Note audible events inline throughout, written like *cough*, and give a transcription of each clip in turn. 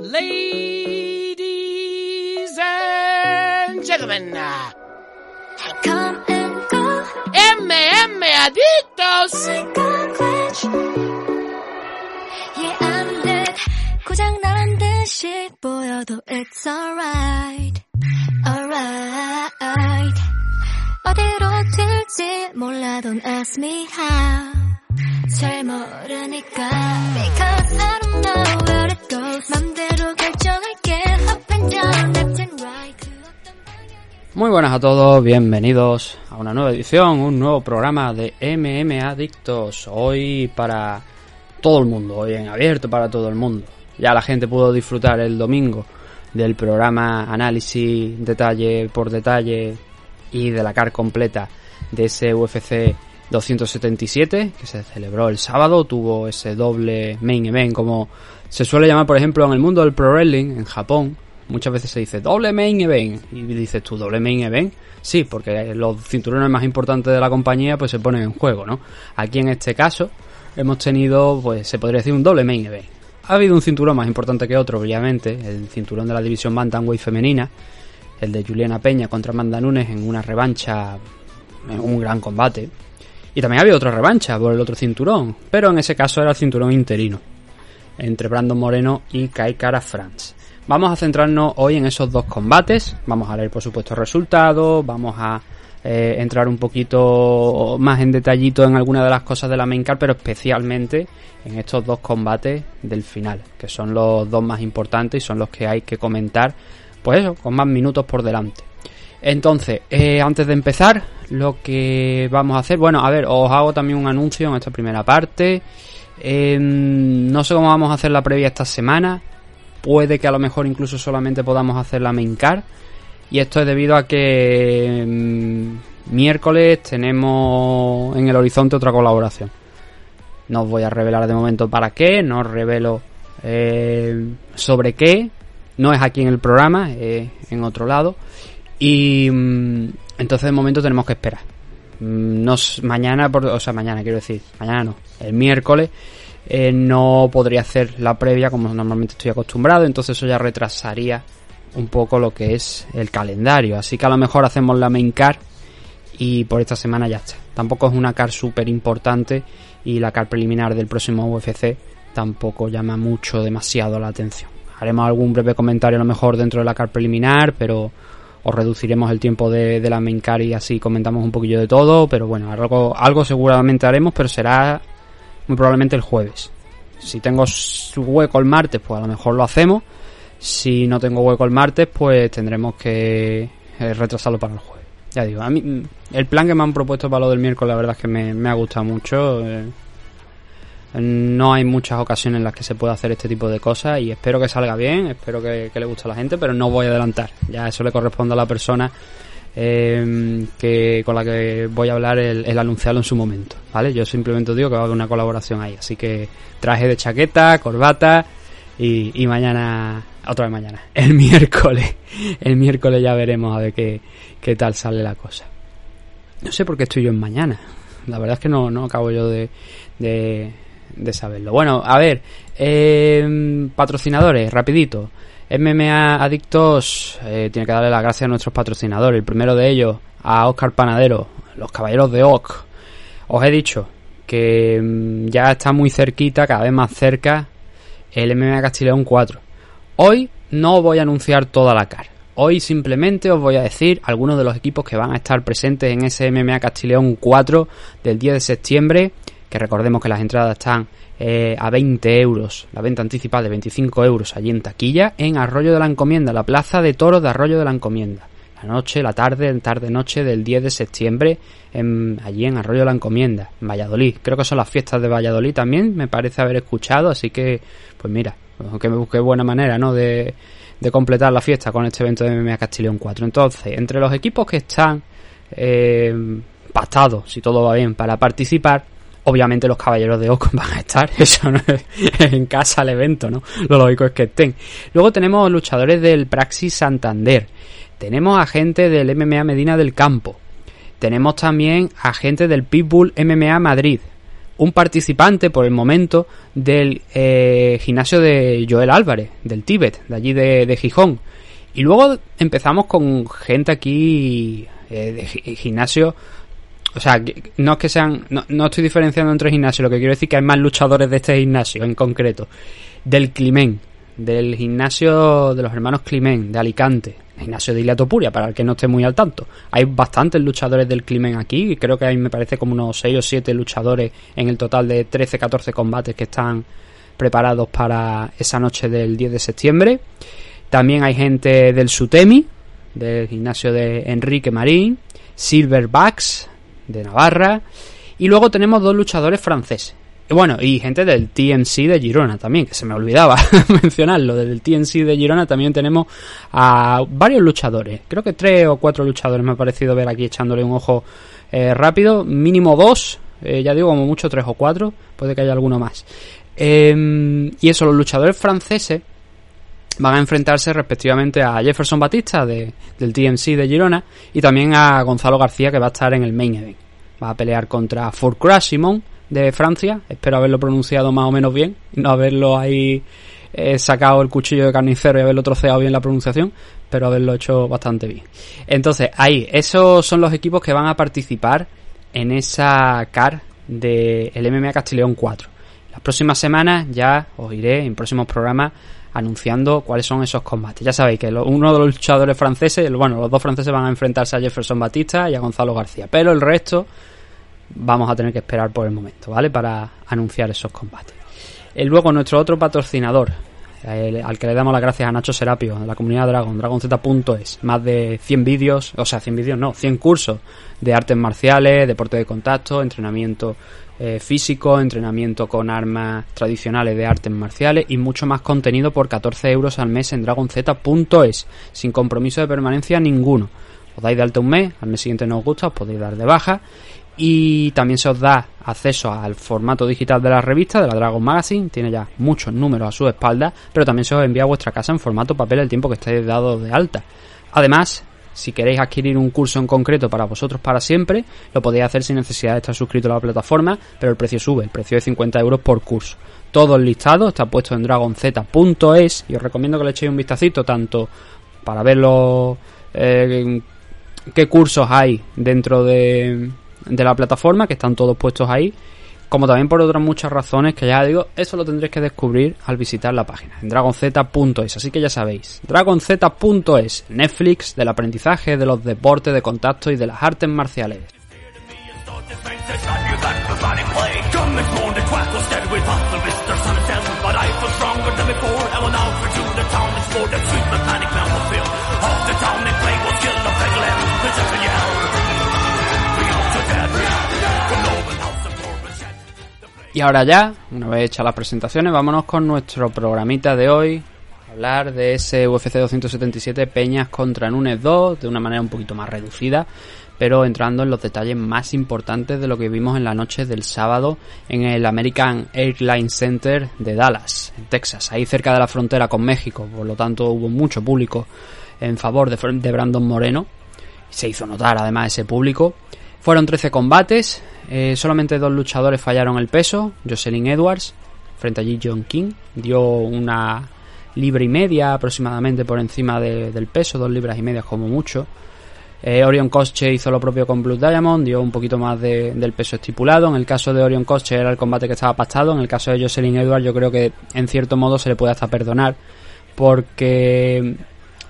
Ladies and gentlemen, Come and go, MM Adictos. like a glitch. Yeah, I'm dead. 고장 난 듯이 보여도 it's alright. Alright. 어디로 튈지 몰라 don't ask me how. 잘 모르니까. Because I don't know where it goes. 맘대로 Muy buenas a todos, bienvenidos a una nueva edición, un nuevo programa de MM Adictos. Hoy para todo el mundo, hoy en abierto para todo el mundo. Ya la gente pudo disfrutar el domingo del programa análisis detalle por detalle y de la car completa de ese UFC 277 que se celebró el sábado, tuvo ese doble main event como se suele llamar por ejemplo en el mundo del pro wrestling en Japón, muchas veces se dice doble main event y dices tú doble main event sí porque los cinturones más importantes de la compañía pues se ponen en juego no aquí en este caso hemos tenido pues se podría decir un doble main event. Ha habido un cinturón más importante que otro obviamente el cinturón de la división bantamweight femenina el de Juliana Peña contra Amanda Nunes en una revancha en un gran combate. Y también había otra revancha por el otro cinturón pero en ese caso era el cinturón interino entre Brandon Moreno y Kai Kara France. Vamos a centrarnos hoy en esos dos combates. Vamos a leer, por supuesto, resultados. Vamos a eh, entrar un poquito más en detallito en algunas de las cosas de la main card, pero especialmente en estos dos combates del final, que son los dos más importantes y son los que hay que comentar, pues eso, con más minutos por delante. Entonces, eh, antes de empezar, lo que vamos a hacer, bueno, a ver, os hago también un anuncio en esta primera parte. Eh, no sé cómo vamos a hacer la previa esta semana. Puede que a lo mejor incluso solamente podamos hacer la main card. Y esto es debido a que mm, miércoles tenemos en el horizonte otra colaboración. No os voy a revelar de momento para qué, no os revelo eh, sobre qué. No es aquí en el programa, es en otro lado. Y mm, entonces de momento tenemos que esperar. Mm, Nos, mañana, por- o sea, mañana quiero decir, mañana no, el miércoles eh, no podría hacer la previa como normalmente estoy acostumbrado, entonces eso ya retrasaría un poco lo que es el calendario. Así que a lo mejor hacemos la main car y por esta semana ya está. Tampoco es una car súper importante y la car preliminar del próximo UFC tampoco llama mucho, demasiado la atención. Haremos algún breve comentario a lo mejor dentro de la car preliminar, pero os reduciremos el tiempo de, de la main car y así comentamos un poquillo de todo, pero bueno, algo, algo seguramente haremos, pero será muy probablemente el jueves. Si tengo hueco el martes, pues a lo mejor lo hacemos. Si no tengo hueco el martes, pues tendremos que eh, retrasarlo para el jueves. Ya digo, a mí mm, el plan que me han propuesto para lo del miércoles, la verdad es que me, me ha gustado mucho. eh. No hay muchas ocasiones en las que se pueda hacer este tipo de cosas y espero que salga bien, espero que, que le guste a la gente, pero no voy a adelantar. Ya eso le corresponde a la persona eh, que con la que voy a hablar el, el anunciarlo en su momento, ¿vale? Yo simplemente digo que va a haber una colaboración ahí, así que traje de chaqueta, corbata y, y mañana, otra vez mañana, *laughs* el miércoles, el miércoles ya veremos a ver qué, qué tal sale la cosa. No sé por qué estoy yo en mañana, la verdad es que no, no acabo yo de, de, de saberlo. Bueno, a ver, eh, patrocinadores, rapidito. MMA Adictos eh, tiene que darle las gracias a nuestros patrocinadores. El primero de ellos, a Oscar Panadero, los caballeros de Oc. Os he dicho que mm, ya está muy cerquita, cada vez más cerca, el MMA Castileón 4. Hoy no voy a anunciar toda la cara. Hoy simplemente os voy a decir algunos de los equipos que van a estar presentes en ese MMA Castileón 4 del 10 de septiembre. Que recordemos que las entradas están eh, a 20 euros, la venta anticipada de 25 euros allí en taquilla, en Arroyo de la Encomienda, la plaza de toros de Arroyo de la Encomienda. La noche, la tarde, tarde-noche del 10 de septiembre, en- allí en Arroyo de la Encomienda, en Valladolid. Creo que son las fiestas de Valladolid también, me parece haber escuchado, así que, pues mira, que me busqué buena manera, ¿no? De, completar la fiesta con este evento de MMA Castileón 4. Entonces, entre los equipos que están eh, pactados, si todo va bien, para participar, obviamente los caballeros de Ocon van a estar, *laughs* eso no es en casa el evento, ¿no? Lo lógico es que estén. Luego tenemos luchadores del Praxis Santander, tenemos a gente del MMA Medina del Campo, tenemos también a gente del Pitbull MMA Madrid, un participante por el momento del eh, gimnasio de Joel Álvarez, del Tíbet, de allí de, Gijón. Y luego empezamos con gente aquí eh, de gi- gimnasio. O sea, no es que sean. No, no estoy diferenciando entre gimnasios, lo que quiero decir que hay más luchadores de este gimnasio en concreto. Del Climen, del gimnasio de los hermanos Climen, de Alicante, el gimnasio de Ilia Topuria, para el que no esté muy al tanto. Hay bastantes luchadores del Climen aquí, creo que hay, me parece, como unos 6 o 7 luchadores en el total de 13, 14 combates que están preparados para esa noche del 10 de septiembre. También hay gente del Sutemi, del gimnasio de Enrique Marín, Silverbacks, de Navarra, y luego tenemos dos luchadores franceses. Bueno, y gente del TMC de Girona también, que se me olvidaba *laughs* mencionarlo. Del TMC de Girona también tenemos a varios luchadores. Creo que tres o cuatro luchadores me ha parecido ver aquí echándole un ojo eh, rápido. Mínimo dos, eh, ya digo, como mucho tres o cuatro. Puede que haya alguno más. Eh, y eso, los luchadores franceses van a enfrentarse respectivamente a Jefferson Batista de, del TMC de Girona y también a Gonzalo García que va a estar en el main event. Va a pelear contra Fourcroy Simon de Francia. Espero haberlo pronunciado más o menos bien no haberlo ahí eh, sacado el cuchillo de carnicero y haberlo troceado bien la pronunciación, pero haberlo hecho bastante bien. Entonces, ahí, esos son los equipos que van a participar en esa CAR del MMA Castileón 4. Las próximas semanas ya os iré en próximos programas anunciando cuáles son esos combates. Ya sabéis que lo- uno de los luchadores franceses, bueno, los dos franceses van a enfrentarse a Jefferson Batista y a Gonzalo García, pero el resto vamos a tener que esperar por el momento, ¿vale? Para anunciar esos combates. Y luego nuestro otro patrocinador, al que le damos las gracias a Nacho Serapio, de la comunidad Dragon, dragonz.es, más de 100 vídeos, o sea, 100 vídeos no, 100 cursos de artes marciales, deporte de contacto, entrenamiento eh, físico, entrenamiento con armas tradicionales de artes marciales y mucho más contenido por 14 euros al mes en dragonz.es, sin compromiso de permanencia ninguno. Os dais de alta un mes, al mes siguiente no os gusta, os podéis dar de baja y también se os da acceso al formato digital de la revista, de la Dragon Magazine, tiene ya muchos números a su espalda, pero también se os envía a vuestra casa en formato papel el tiempo que estéis dados de alta. Además, si queréis adquirir un curso en concreto para vosotros para siempre, lo podéis hacer sin necesidad de estar suscrito a la plataforma, pero el precio sube, el precio es 50 euros por curso. Todo el listado está puesto en dragonz.es y os recomiendo que le echéis un vistacito tanto para ver los, eh, qué cursos hay dentro de, de la plataforma, que están todos puestos ahí, como también por otras muchas razones que ya digo, eso lo tendréis que descubrir al visitar la página, en dragonz.es, así que ya sabéis, dragonz.es, Netflix del aprendizaje, de los deportes de contacto y de las artes marciales. Y ahora ya, una vez hechas las presentaciones, vámonos con nuestro programita de hoy. Hablar de ese UFC 277 Peñas contra Nunes 2 de una manera un poquito más reducida, pero entrando en los detalles más importantes de lo que vimos en la noche del sábado en el American Airlines Center de Dallas, en Texas, ahí cerca de la frontera con México. Por lo tanto, hubo mucho público en favor de, de Brandon Moreno. Se hizo notar además ese público. Fueron 13 combates, eh, solamente dos luchadores fallaron el peso. Jocelyn Edwards, frente a Ji John King, dio una libra y media aproximadamente por encima de- del peso, dos libras y media como mucho. Eh, Orion Cosche hizo lo propio con Blue Diamond, dio un poquito más de- del peso estipulado. En el caso de Orion Cosche era el combate que estaba pactado. En el caso de Jocelyn Edwards yo creo que en cierto modo se le puede hasta perdonar porque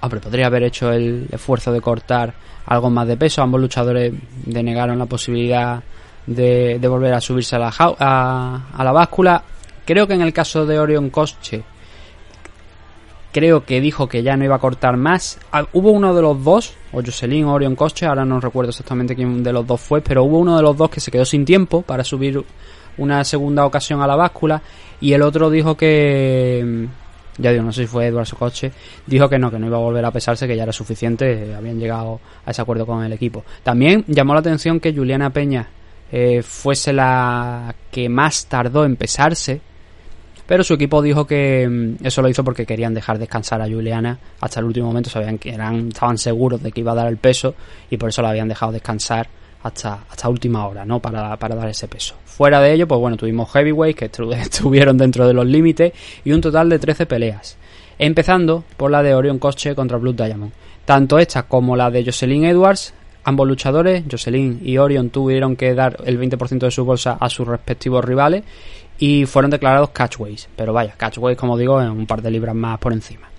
hombre, podría haber hecho el esfuerzo de cortar algo más de peso. Ambos luchadores denegaron la posibilidad de, volver a subirse a la, a, la báscula. Creo que en el caso de Orion Cosche, creo que dijo que ya no iba a cortar más. Ah, Hubo uno de los dos, o Jocelyn o Orion Cosche, ahora no recuerdo exactamente quién de los dos fue, pero hubo uno de los dos que se quedó sin tiempo para subir una segunda ocasión a la báscula y el otro dijo que ya digo, no sé si fue Eduardo Coche, dijo que no, que no iba a volver a pesarse, que ya era suficiente, eh, habían llegado a ese acuerdo con el equipo. También llamó la atención que Juliana Peña eh, fuese la que más tardó en pesarse, pero su equipo dijo que mm, eso lo hizo porque querían dejar descansar a Juliana hasta el último momento, sabían que eran, estaban seguros de que iba a dar el peso y por eso la habían dejado descansar hasta, hasta última hora, ¿no? Para, para dar ese peso. Fuera de ello, pues bueno, tuvimos heavyweights que *laughs* estuvieron dentro de los límites y un total de 13 peleas. Empezando por la de Orion Coche contra Blue Diamond. Tanto esta como la de Jocelyn Edwards, ambos luchadores, Jocelyn y Orion, tuvieron que dar el 20% de su bolsa a sus respectivos rivales y fueron declarados catchways. Pero vaya, catchways, como digo, en un par de libras más por encima.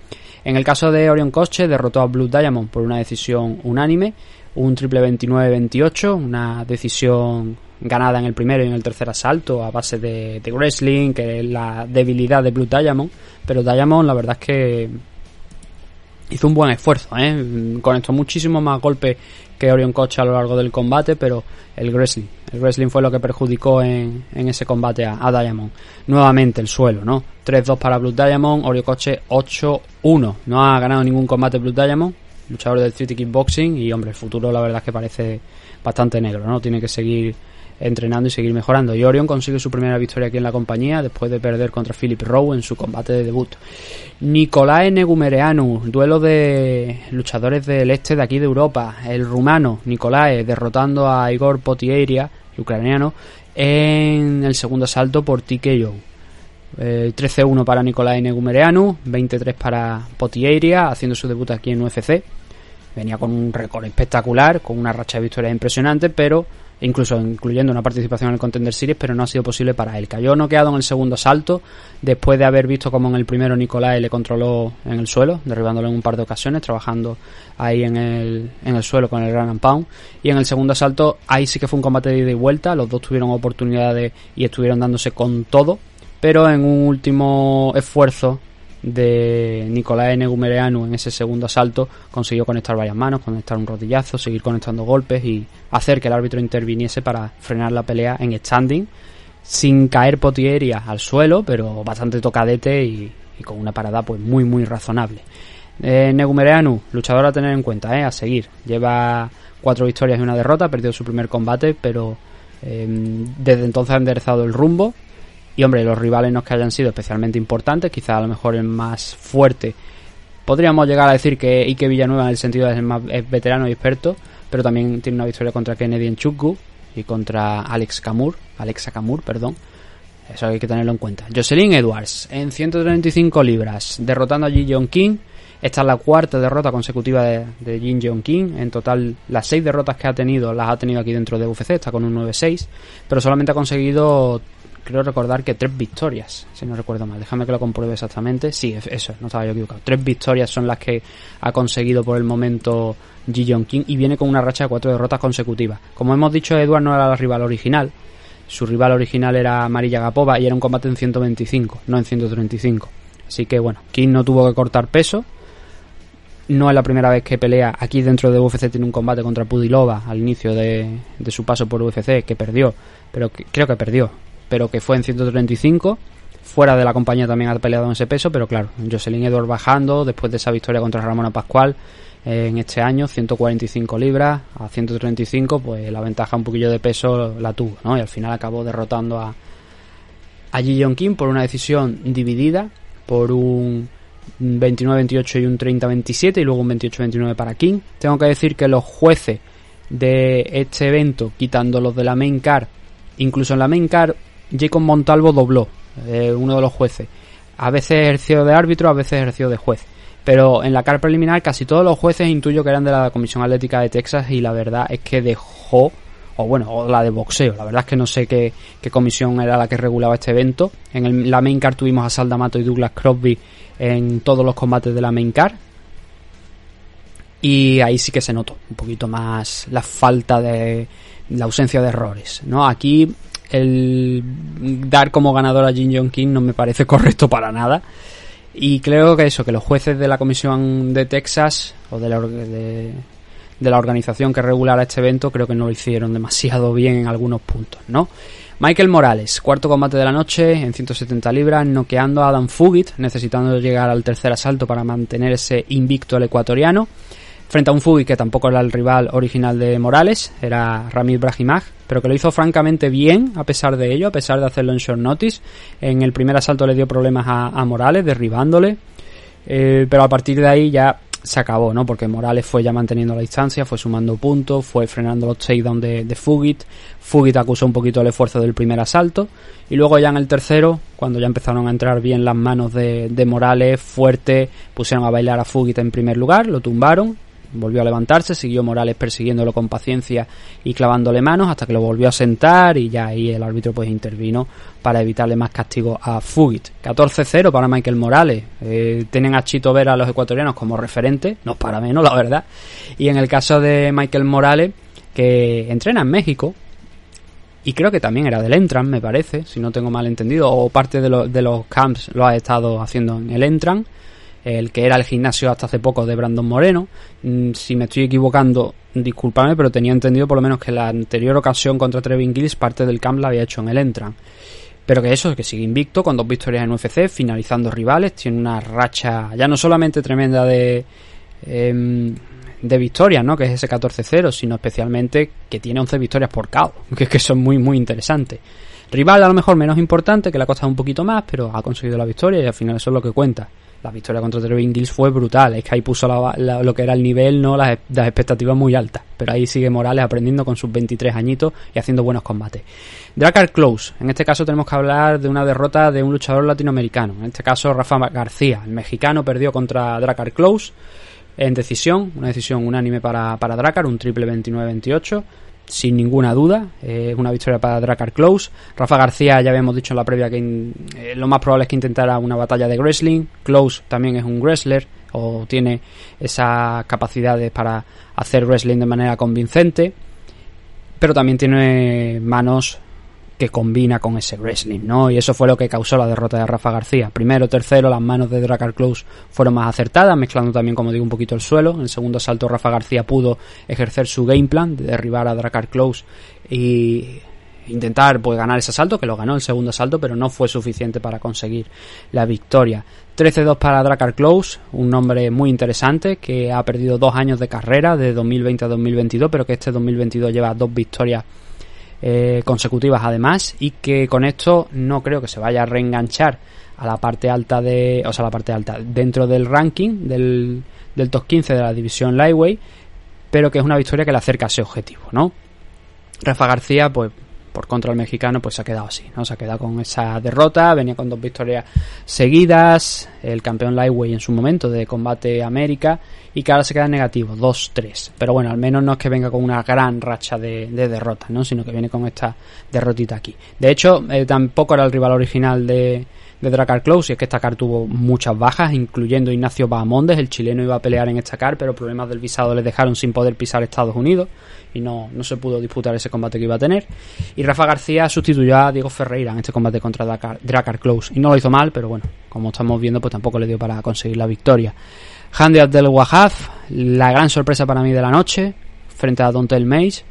En el caso de Orion Coche, derrotó a Blue Diamond por una decisión unánime, un triple 29-28, una decisión ganada en el primero y en el tercer asalto a base de, de, wrestling, que es la debilidad de Blue Diamond, pero Diamond la verdad es que hizo un buen esfuerzo, ¿eh? conectó muchísimo más golpes que Orion Coche a lo largo del combate, pero el wrestling, el wrestling fue lo que perjudicó en, en ese combate a, a, Diamond. Nuevamente el suelo, ¿no? 3-2 para Blue Diamond, Orion Coche 8-1. No ha ganado ningún combate Blue Diamond, luchador del 3 Kickboxing y hombre, el futuro la verdad es que parece bastante negro, ¿no? Tiene que seguir entrenando y seguir mejorando. Y Orion consigue su primera victoria aquí en la compañía después de perder contra Philip Rowe en su combate de debut. Nicolae Negumereanu, duelo de luchadores del este de aquí de Europa. El rumano Nicolae derrotando a Igor Potieria, ucraniano, en el segundo asalto por TKO. Eh, 13-1 para Nicolae Negumereanu, 23 para Potieria, haciendo su debut aquí en UFC. Venía con un récord espectacular, con una racha de victorias impresionante, pero incluso incluyendo una participación en el Contender Series, pero no ha sido posible para él. Cayó noqueado en el segundo asalto, después de haber visto como en el primero Nicolás le controló en el suelo, derribándolo en un par de ocasiones, trabajando ahí en el, en el suelo con el Grand Pound. Y en el segundo asalto, ahí sí que fue un combate de ida y vuelta, los dos tuvieron oportunidades y estuvieron dándose con todo, pero en un último esfuerzo de Nicolás Negumereanu en ese segundo asalto consiguió conectar varias manos, conectar un rodillazo, seguir conectando golpes y hacer que el árbitro interviniese para frenar la pelea en standing sin caer potieria al suelo, pero bastante tocadete y, con una parada pues muy muy razonable. Eh, Negumereanu, luchador a tener en cuenta, eh, a seguir. Lleva cuatro victorias y una derrota, perdió su primer combate, pero eh, desde entonces ha enderezado el rumbo y hombre, los rivales no es que hayan sido especialmente importantes, quizá a lo mejor el más fuerte. Podríamos llegar a decir que Ike Villanueva en el sentido de más es veterano y experto, pero también tiene una victoria contra Kennedy en y contra Alex Kamur, Alexa Kamur, perdón. Eso hay que tenerlo en cuenta. Jocelyn Edwards en 135 libras, derrotando a Ji Jong King. Esta es la cuarta derrota consecutiva de, de Jin Jong King. En total, las seis derrotas que ha tenido las ha tenido aquí dentro de UFC, está con un 9-6, pero solamente ha conseguido creo recordar que tres victorias, si no recuerdo mal. Déjame que lo compruebe exactamente. Sí, eso, no estaba yo equivocado. Tres victorias son las que ha conseguido por el momento Ji King y viene con una racha de cuatro derrotas consecutivas. Como hemos dicho, Edward no era la rival original. Su rival original era Marilla Gapova y era un combate en 125, no en 135. Así que bueno, King no tuvo que cortar peso. No es la primera vez que pelea aquí dentro de UFC. Tiene un combate contra Pudilova al inicio de, de su paso por UFC que perdió, pero creo que perdió pero que fue en 135. Fuera de la compañía también ha peleado en ese peso, pero claro, Jocelyn Edwards bajando después de esa victoria contra Ramona Pascual eh, en este año, 145 libras a 135, pues la ventaja un poquillo de peso la tuvo. Y al final acabó derrotando a, a Ji Kim por una decisión dividida, por un 29-28 y un 30-27 y luego un 28-29 para King. Tengo que decir que los jueces de este evento, quitando los de la main car, incluso en la main car Jacob Montalvo dobló, eh, uno de los jueces. A veces ejerció de árbitro, a veces ejerció de juez. Pero en la car preliminar casi todos los jueces intuyo que eran de la Comisión Atlética de Texas y la verdad es que dejó, o bueno, o la de boxeo. La verdad es que no sé qué, comisión era la que regulaba este evento. En el, la main car tuvimos a Saldamato y Douglas Crosby en todos los combates de la main car. Y ahí sí que se notó un poquito más la falta de la ausencia de errores. ¿no? Aquí el dar como ganador a Jin Jong King no me parece *laughs* correcto para nada. Y creo que eso, que los jueces de la Comisión de Texas o de la, de, la organización que regulara este evento, creo que no lo hicieron demasiado bien en algunos puntos, ¿no? Michael Morales, cuarto combate de la noche en 170 libras, noqueando a Adam Fugit, necesitando llegar al tercer asalto para mantenerse invicto el ecuatoriano frente a un Fugi que tampoco era el rival original de Morales, era Ramil Brahimaj, pero que lo hizo francamente bien a pesar de ello, a pesar de hacerlo en short notice. En el primer asalto le dio problemas a, Morales, derribándole, eh, pero a partir de ahí ya se acabó, ¿no? Porque Morales fue ya manteniendo la distancia, fue sumando puntos, fue frenando los takedowns de, de Fugit. Fugit acusó un poquito el esfuerzo del primer asalto. Y luego ya en el tercero, cuando ya empezaron a entrar bien las manos de Morales, fuerte, pusieron a bailar a Fugit en primer lugar, lo tumbaron, volvió a levantarse, siguió Morales persiguiéndolo con paciencia y clavándole manos hasta que lo volvió a sentar y ya ahí el árbitro pues intervino para evitarle más castigo a Fugit. 14-0 para Michael Morales. Eh, tienen a Chito Vera a los ecuatorianos como referente, no para menos la verdad. Y en el caso de Michael Morales, que entrena en México, y creo que también era del Entran, me parece, si no tengo mal entendido, o parte de, de los camps lo ha estado haciendo en el Entran el que era el gimnasio hasta hace poco de Brandon Moreno. Mm, si me estoy equivocando, discúlpame, pero tenía entendido por lo menos que la anterior ocasión contra Trevin Gills parte del camp la había hecho en el Entran. Pero que eso, que sigue invicto con dos victorias en UFC, finalizando rivales, tiene una racha ya no solamente tremenda de, em, de victorias, ¿no? Que es ese 14-0, sino especialmente que tiene 11 victorias por KO, *laughs* que, que son muy, muy interesantes. Rival a lo mejor menos importante, que le ha costado un poquito más, pero ha conseguido la victoria y al final eso es lo que cuenta la victoria contra Trevin Gills fue brutal. Es que ahí puso lo que era el nivel, no las, expectativas muy altas. Pero ahí sigue Morales aprendiendo con sus 23 añitos y haciendo buenos combates. Dracar Close. En este caso tenemos que hablar de una derrota de un luchador latinoamericano. En este caso Rafa García. El mexicano perdió contra Dracar Close en decisión. Una decisión unánime para, para Dracar, un triple 29-28 sin ninguna duda. Es una victoria para Dracar Close. Rafa García, ya habíamos dicho en la previa que eh, lo más probable es que intentara una batalla de wrestling. Close también es un wrestler o tiene esas capacidades para hacer wrestling de manera convincente. Pero también tiene manos que combina con ese wrestling, ¿no? Y eso fue lo que causó la derrota de Rafa García. Primero, tercero, las manos de Dracar Close fueron más acertadas, mezclando también, como digo, un poquito el suelo. En el segundo salto, Rafa García pudo ejercer su game plan de derribar a Dracar Close y intentar pues ganar ese salto, que lo ganó el segundo salto, pero no fue suficiente para conseguir la victoria. 13-2 para Dracar Close, un nombre muy interesante que ha perdido dos años de carrera de 2020 a 2022, pero que este 2022 lleva dos victorias eh, consecutivas además y que con esto no creo que se vaya a reenganchar a la parte alta de, o sea, la parte alta dentro del ranking del, del top 15 de la división Lightweight, pero que es una victoria que le acerca a ese objetivo, ¿no? Rafa García, pues por contra el mexicano, pues se ha quedado así, ¿no? Se ha quedado con esa derrota, venía con dos victorias seguidas, el campeón Lightweight en su momento de combate América, y que ahora se queda negativo, 2-3. Pero bueno, al menos no es que venga con una gran racha de, de derrotas, ¿no? Sino que viene con esta derrotita aquí. De hecho, eh, tampoco era el rival original de, de Dracar Close y es que esta car tuvo muchas bajas, incluyendo Ignacio Bahamondes, el chileno iba a pelear en esta car, pero problemas del visado le dejaron sin poder pisar Estados Unidos y no, no se pudo disputar ese combate que iba a tener. Y Rafa García sustituyó a Diego Ferreira en este combate contra Dracar, Close y no lo hizo mal, pero bueno, como estamos viendo, pues tampoco le dio para conseguir la victoria. Handy Abdel Wahaf, la gran sorpresa para mí de la noche, frente a Dontel Mace.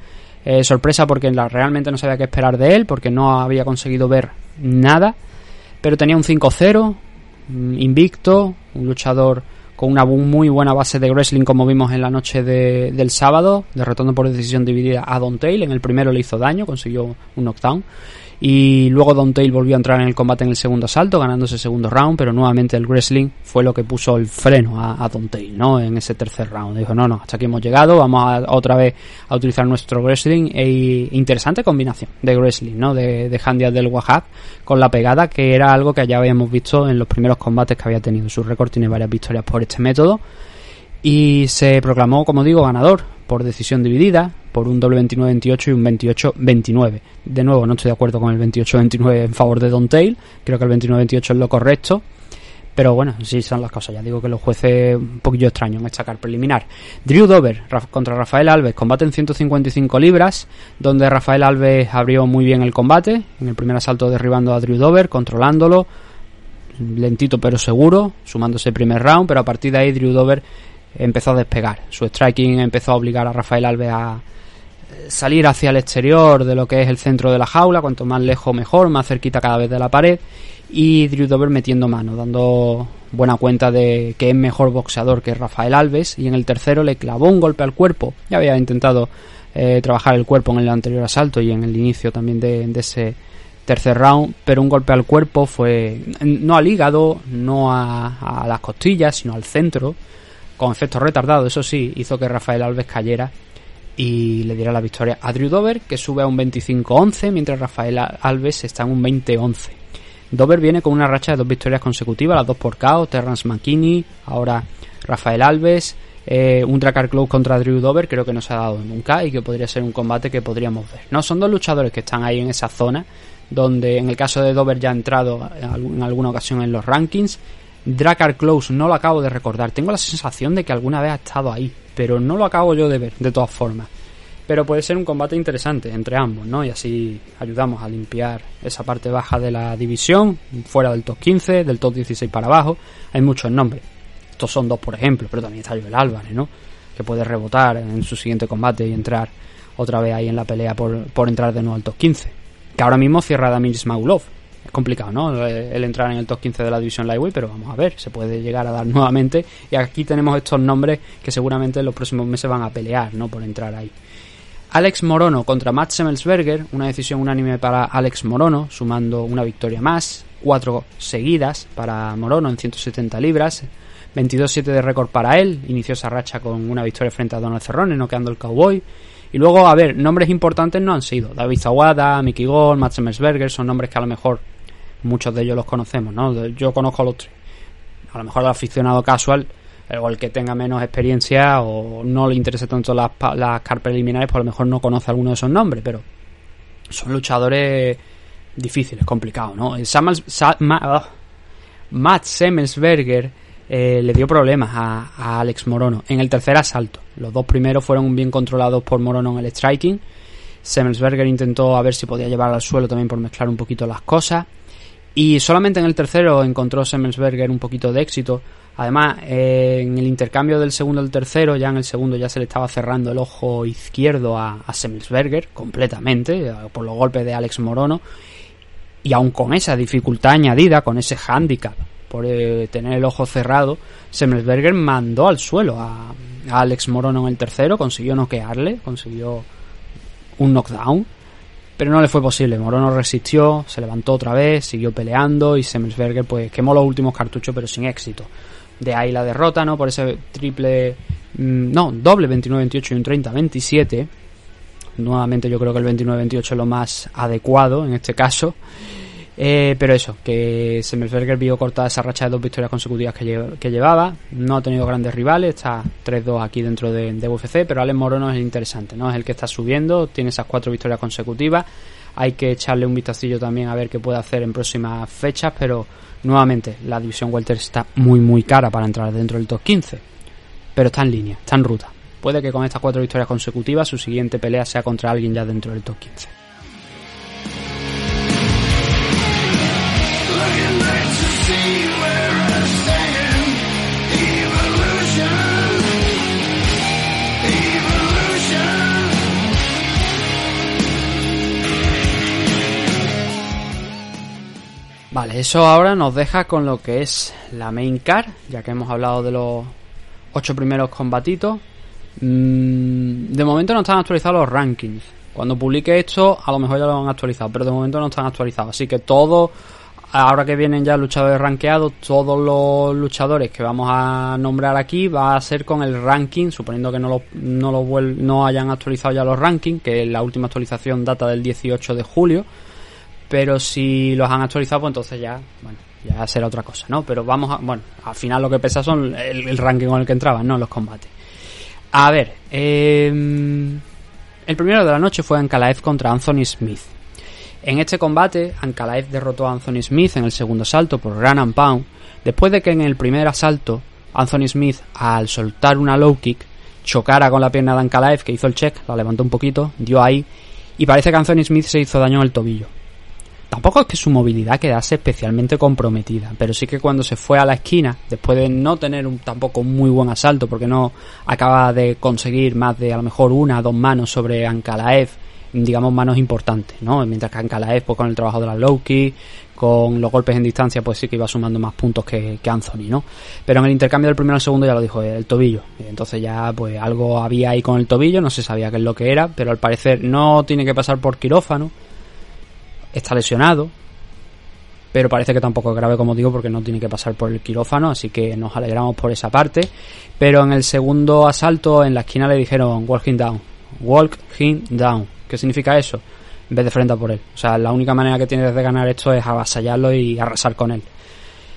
Eh, sorpresa porque realmente no sabía qué esperar de él, porque no había conseguido ver nada pero tenía un 5-0, mm, invicto, un luchador con una muy buena base de wrestling como vimos en la noche del sábado, derrotando por decisión dividida a Don Tail. En el primero le hizo daño, consiguió un knockdown. Y luego Don Tail volvió a entrar en el combate en el segundo asalto, ganando ese segundo round, pero nuevamente el wrestling fue lo que puso el freno a, Don Tail, ¿no? En ese tercer round. Dijo, no, no, hasta aquí hemos llegado, vamos a, otra vez a utilizar nuestro wrestling. E interesante combinación de wrestling, ¿no? De, de del Wahab con la pegada, que era algo que ya habíamos visto en los primeros combates que había tenido. Su récord tiene varias victorias por este método. Y se proclamó, como digo, ganador por decisión dividida, por un doble 29-28 y un 28-29. De nuevo, no estoy de acuerdo con el 28-29 en favor de Don Tail, creo que el 29-28 es lo correcto. Pero bueno, sí son las cosas. Ya digo que los jueces un poquillo extraños en esta car preliminar. Drew Dover contra Rafael Alves, combate en 155 libras, donde Rafael Alves abrió muy bien el combate. En el primer asalto derribando a Drew Dover, controlándolo, lentito pero seguro, sumándose el primer round. Pero a partir de ahí Drew Dover empezó a despegar. Su striking empezó a obligar a Rafael Alves a salir hacia el exterior de lo que es el centro de la jaula, cuanto más lejos mejor, más cerquita cada vez de la pared. Y Drew Dover metiendo mano, dando buena cuenta de que es mejor boxeador que Rafael Alves. Y en el tercero le clavó un golpe al cuerpo. Ya había intentado eh, trabajar el cuerpo en el anterior asalto y en el inicio también de, ese tercer round, pero un golpe al cuerpo fue no al hígado, no a las costillas, sino al centro con efecto retardado, eso sí, hizo que Rafael Alves cayera y le diera la victoria a Drew Dover, que sube a un 25-11, mientras Rafael Alves está en un 20-11. Dover viene con una racha de dos victorias consecutivas, las dos por KO, Terrence McKinney, ahora Rafael Alves, eh, un Dracar Close contra Drew Dover, creo que no se ha dado nunca y que podría ser un combate que podríamos ver. No, son dos luchadores que están ahí en esa zona, donde en el caso de Dover ya ha entrado en alguna ocasión en los rankings. Dracar Close no lo acabo de recordar, tengo la sensación de que alguna vez ha estado ahí, pero no lo acabo yo de ver, de todas formas. Pero puede ser un combate interesante entre ambos, ¿no? Y así ayudamos a limpiar esa parte baja de la división, fuera del top 15, del top 16 para abajo. Hay muchos nombres. Estos son dos, por ejemplo, pero también está Joel Álvarez, ¿no? Que puede rebotar en su siguiente combate y entrar otra vez ahí en la pelea por, por entrar de nuevo al top 15. Que ahora mismo cierra Damir Smagulov. Complicado, ¿no? El entrar en el top 15 de la división Lightweight, pero vamos a ver, se puede llegar a dar *laughs* nuevamente. Y aquí tenemos estos nombres que seguramente en los próximos meses van a pelear, ¿no? Por entrar ahí. Alex Morono contra Matt Semmelsberger, una decisión unánime para Alex Morono, sumando una victoria más, cuatro seguidas para Morono en 170 libras, 22-7 de récord para él, inició esa racha con una victoria frente a Donald Cerrone, noqueando el Cowboy. Y luego, a ver, nombres importantes no han sido. David Zawada, Mickey Gold, Matt Semmelsberger, son nombres que a lo mejor muchos de ellos los conocemos, ¿no? Yo conozco a los tres. A lo mejor el aficionado casual o el que tenga menos experiencia o no le interese tanto las, las cartas preliminares, pues a lo mejor no conoce alguno de esos nombres, pero son luchadores difíciles, complicados, ¿no? Ah, Matt Semmelsberger eh, le dio problemas a, Alex Morono en el tercer asalto. Los dos primeros fueron bien controlados por Morono en el striking. Semmelsberger intentó a ver si podía llevar al suelo también por mezclar un poquito las cosas. Y solamente en el tercero encontró Semmelsberger un poquito de éxito Además, eh, en el intercambio del segundo al tercero, ya en el segundo ya se le estaba cerrando el ojo izquierdo a, Semmelsberger completamente por los golpes de Alex Morono. Y aún con esa dificultad añadida, con ese handicap por eh, tener el ojo cerrado, Semmelsberger mandó al suelo a, a, Alex Morono en el tercero, consiguió noquearle, consiguió un knockdown, pero no le fue posible. Morono resistió, se levantó otra vez, siguió peleando y Semmelsberger pues quemó los últimos cartuchos pero sin éxito de ahí la derrota, ¿no? Por ese triple, mm, no, doble 29-28 y un 30-27. Nuevamente yo creo que el 29-28 es lo más adecuado en este caso. Eh, pero eso, que Semmelsberger vio cortada esa racha de dos victorias consecutivas que, llevaba. No ha tenido grandes rivales, está 3-2 aquí dentro de, de, UFC, pero Alex Morono es interesante, ¿no? Es el que está subiendo, tiene esas cuatro victorias consecutivas. Hay que echarle un vistacillo también a ver qué puede hacer en próximas fechas, pero nuevamente la división welter está muy muy cara para entrar dentro del top 15, pero está en línea, está en ruta. Puede que con estas cuatro victorias consecutivas su siguiente pelea sea contra alguien ya dentro del top 15. Vale, eso ahora nos deja con lo que es la main car, ya que hemos hablado de los ocho primeros combatitos. Mm, de momento no están actualizados los rankings. Cuando publique esto, a lo mejor ya lo han actualizado, pero de momento no están actualizados. Así que todo, ahora que vienen ya luchadores rankeados, todos los luchadores que vamos a nombrar aquí va a ser con el ranking, suponiendo que no lo, no lo no hayan actualizado ya los rankings, que la última actualización data del 18 de julio pero si los han actualizado, pues entonces ya, bueno, ya será otra cosa, ¿no? Pero vamos a, bueno, al final lo que pesa son el, ranking con el que entraban, no los combates. A ver, em, el primero de la noche fue Ankalaev contra Anthony Smith. En este combate, Ankalaev derrotó a Anthony Smith en el segundo asalto por Run and Pound, después de que en el primer asalto, Anthony Smith, al soltar una low kick, chocara con la pierna de Ankalaev, que hizo el check, la levantó un poquito, dio ahí, y parece que Anthony Smith se hizo daño en el tobillo. Tampoco es que su movilidad quedase especialmente comprometida, pero sí que cuando se fue a la esquina, después de no tener un, tampoco un muy buen asalto, porque no acaba de conseguir más de a lo mejor una o dos manos sobre Ankalaev, digamos manos importantes, ¿no? Mientras que Ankalaev, pues con el trabajo de la Loki, con los golpes en distancia, pues sí que iba sumando más puntos que, que Anthony, ¿no? Pero en el intercambio del primero al segundo ya lo dijo, el tobillo. Entonces ya, pues algo había ahí con el tobillo, no se sabía qué es lo que era, pero al parecer no tiene que pasar por quirófano está lesionado. pero parece que tampoco es grave, como digo, porque no tiene que pasar por el quirófano, así que nos alegramos por esa parte. Pero en el segundo asalto, en la esquina le dijeron walk him down, walk him down. ¿Qué significa eso? En vez de frente a por él. O sea, la única manera que tienes de ganar esto es avasallarlo y arrasar con él.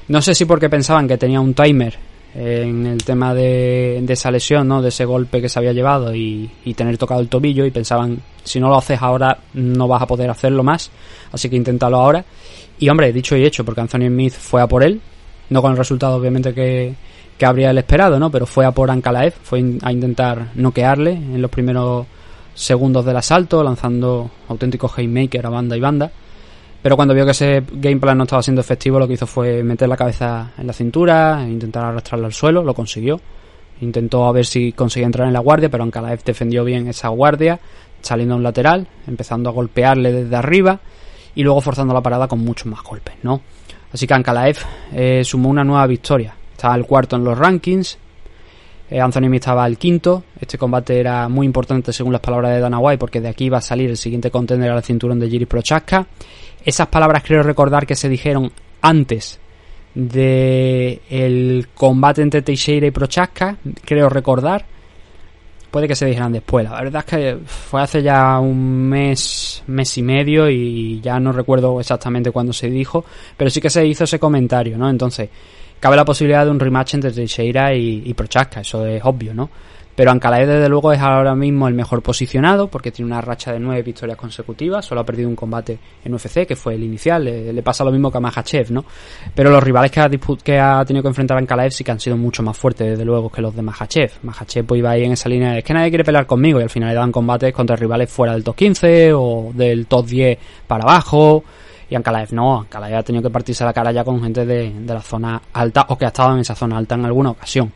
No sé si porque pensaban que tenía un timer en el tema de, esa lesión, ¿no? De ese golpe que se había llevado y, tener tocado el tobillo y pensaban, si no lo haces ahora no vas a poder hacerlo más, así que inténtalo ahora. Y hombre, dicho y hecho, porque Anthony Smith fue a por él, no con el resultado obviamente que, que habría él esperado, ¿no? Pero fue a por Ankalaev, fue a intentar noquearle en los primeros segundos del asalto, lanzando auténticos haymaker a banda y banda. Pero cuando vio que ese game plan no estaba siendo efectivo, lo que hizo fue meter la cabeza en la cintura, e intentar arrastrarla al suelo, lo consiguió. Intentó a ver si conseguía entrar en la guardia, pero Ankalaev defendió bien esa guardia, saliendo a un lateral, empezando a golpearle desde arriba y luego forzando la parada con muchos más golpes, ¿no? Así que Ankalaev eh, sumó una nueva victoria. Estaba al cuarto en los rankings, eh, Anthony Smith estaba al quinto. Este combate era muy importante según las palabras de Dana White porque de aquí va a salir el siguiente contender al cinturón de Jiri Prochaska. Esas palabras creo recordar que se dijeron antes de el combate entre Teixeira y Prochaska, creo recordar. Puede que se dijeran después. La verdad es que fue hace ya un mes, mes y medio y ya no recuerdo exactamente cuándo se dijo, pero sí que se hizo ese comentario, ¿no? Entonces, cabe la posibilidad de un rematch entre Teixeira y, y Prochaska, eso es obvio, ¿no? Pero Ankalaev desde luego es ahora mismo el mejor posicionado porque tiene una racha de nueve victorias consecutivas, solo ha perdido un combate en UFC que fue el inicial, le, pasa lo mismo que a Mahachev, ¿no? Pero los rivales que ha, tenido que enfrentar a Ankalaev sí que han sido mucho más fuertes desde luego que los de Mahachev. Mahachev pues iba ahí en esa línea de es que nadie quiere pelear conmigo y al final le dan combates contra rivales fuera del top 15 o del top 10 para abajo. Y Ankalaev no, Ankalaev ha tenido que partirse la cara ya con gente de, de la zona alta o que ha estado en esa zona alta en alguna ocasión.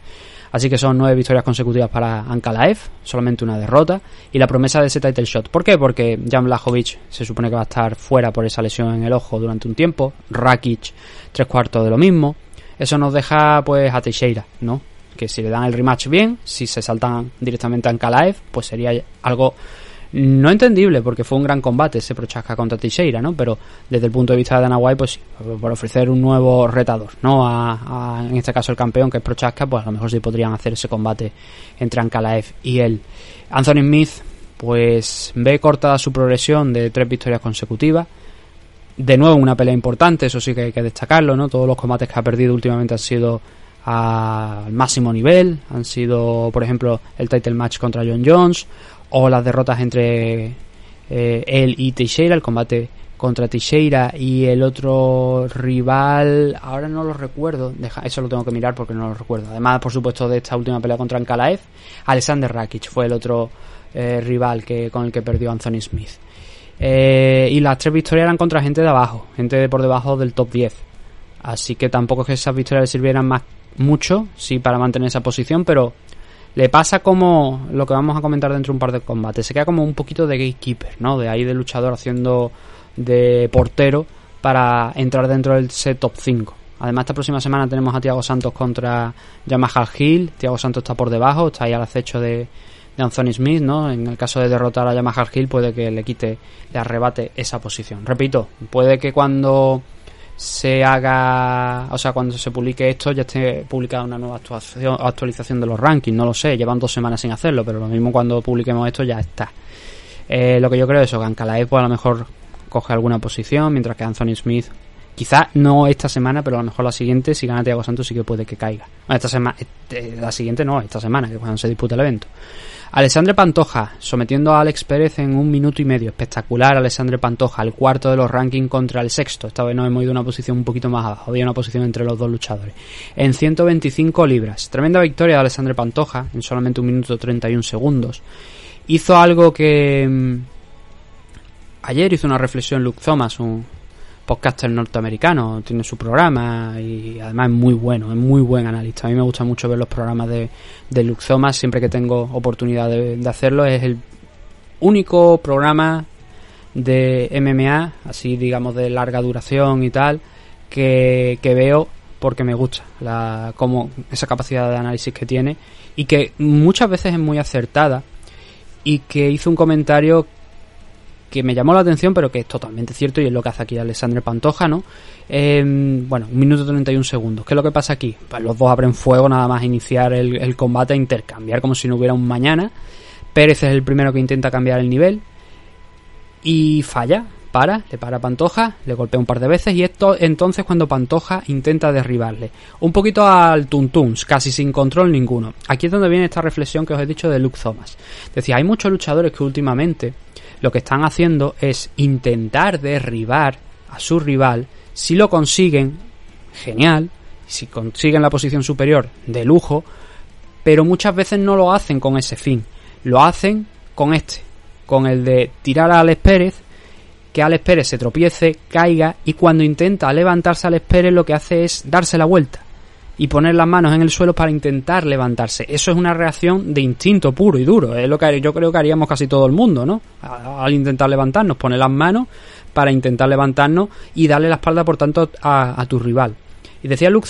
Así que son nueve victorias consecutivas para Ankalaev, solamente una derrota, y la promesa de ese title shot. ¿Por qué? Porque Jan Blachowicz se supone que va a estar fuera por esa lesión en el ojo durante un tiempo, Rakic tres cuartos de lo mismo. Eso nos deja pues a Teixeira, ¿no? Que si le dan el rematch bien, si se saltan directamente a Ankalaev, pues sería algo no entendible porque fue un gran combate ese Prochaska contra Teixeira, ¿no? Pero desde el punto de vista de Dana White, pues por ofrecer un nuevo retador, ¿no? A, en este caso el campeón que es Prochaska, pues a lo mejor sí podrían hacer ese combate entre Ankalaev y él. Anthony Smith, pues ve cortada su progresión de tres victorias consecutivas. De nuevo una pelea importante, eso sí que hay que destacarlo, ¿no? Todos los combates que ha perdido últimamente han sido al máximo nivel, han sido, por ejemplo, el title match contra John Jones o las derrotas entre eh, él y Teixeira, el combate contra Teixeira y el otro rival, ahora no lo recuerdo, eso lo tengo que mirar porque no lo recuerdo. Además, por supuesto, de esta última pelea contra Ankalaev, Alexander Rakic fue el otro eh, rival que, con el que perdió Anthony Smith. Eh, y las tres victorias eran contra gente de abajo, gente de por debajo del top 10. Así que tampoco es que esas victorias le sirvieran más mucho, sí, para mantener esa posición, pero le pasa como lo que vamos a comentar dentro de un par de combates. Se queda como un poquito de gatekeeper, ¿no? De ahí de luchador haciendo de portero para entrar dentro del set top 5. Además, esta próxima semana tenemos a Tiago Santos contra Yamaha Hill. Tiago Santos está por debajo, está ahí al acecho de, Anthony Smith, ¿no? En el caso de derrotar a Yamaha Hill, puede que le quite, le arrebate esa posición. Repito, puede que cuando se haga, o sea, cuando se publique esto ya esté publicada una nueva actuación, actualización de los rankings, no lo sé, llevan dos semanas sin hacerlo, pero lo mismo cuando publiquemos esto ya está. Eh, lo que yo creo es eso, que Ankalaev pues a lo mejor coge alguna posición, mientras que Anthony Smith, quizá no esta semana, pero a lo mejor la siguiente, si gana Thiago Santos sí que puede que caiga. esta semana, este, la siguiente no, esta semana, que cuando se dispute el evento. Alexandre Pantoja, sometiendo a Alex Pérez en un minuto y medio. Espectacular, Alexandre Pantoja, el cuarto de los rankings contra el sexto. Esta vez no hemos ido a una posición un poquito más abajo, había una posición entre los dos luchadores. En 125 libras. Tremenda victoria de Alexandre Pantoja, en solamente un minuto 31 segundos. Hizo algo que... Mm, ayer hizo una reflexión Luke Thomas, un, podcaster norteamericano, tiene su programa y además es muy bueno, es muy buen analista. A mí me gusta mucho ver los programas de, de Luxoma, siempre que tengo oportunidad de, hacerlo. Es el único programa de MMA, así digamos de larga duración y tal, que, que veo porque me gusta la, como esa capacidad de análisis que tiene y que muchas veces es muy acertada y que hizo un comentario que me llamó la atención, pero que es totalmente cierto y es lo que hace aquí Alexander Pantoja, ¿no? Eh, bueno, un minuto 31 segundos. ¿Qué es lo que pasa aquí? Pues los dos abren fuego nada más iniciar el, el combate, intercambiar como si no hubiera un mañana. Pérez es el primero que intenta cambiar el nivel y falla, para, le para Pantoja, le golpea un par de veces y esto entonces cuando Pantoja intenta derribarle. Un poquito al tuntuns, casi sin control ninguno. Aquí es donde viene esta reflexión que os he dicho de Luke Thomas. Decía, hay muchos luchadores que últimamente lo que están haciendo es intentar derribar a su rival. Si lo consiguen, genial. Si consiguen la posición superior, de lujo. Pero muchas veces no lo hacen con ese fin. Lo hacen con este. Con el de tirar a Alex Pérez que Alex Pérez se tropiece, caiga y cuando intenta levantarse Alex Pérez lo que hace es darse la vuelta y poner las manos en el suelo para intentar levantarse. Eso es una reacción de instinto puro y duro. Es lo que yo creo que haríamos casi todo el mundo, ¿no? Al intentar levantarnos, poner las manos para intentar levantarnos y darle la espalda, por tanto, a, tu rival. Y decía Luke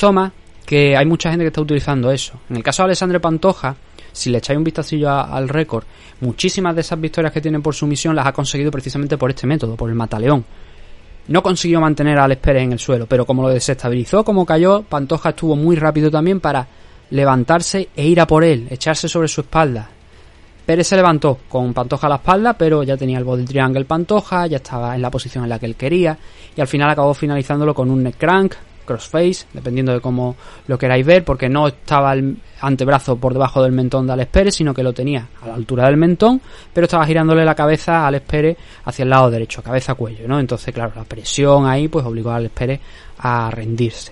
que hay mucha gente que está utilizando eso. En el caso de Alessandro Pantoja, si le echáis un vistacillo al récord, muchísimas de esas victorias que tiene por su misión las ha conseguido precisamente por este método, por el mataleón. No consiguió mantener a Alex Pérez en el suelo, pero como lo desestabilizó, como cayó, Pantoja estuvo muy rápido también para levantarse e ir a por él, echarse sobre su espalda. Pérez se levantó con Pantoja a la espalda, pero ya tenía el body triangle Pantoja, ya estaba en la posición en la que él quería, y al final acabó finalizándolo con un neck crank, crossface, dependiendo de cómo lo queráis ver, porque no estaba el antebrazo por debajo del mentón de Alex Pérez, sino que lo tenía a la altura del mentón, pero estaba girándole la cabeza a Alex Pérez hacia el lado derecho, cabeza-cuello, ¿no? Entonces, claro, la presión ahí pues obligó a Alex Pérez a rendirse.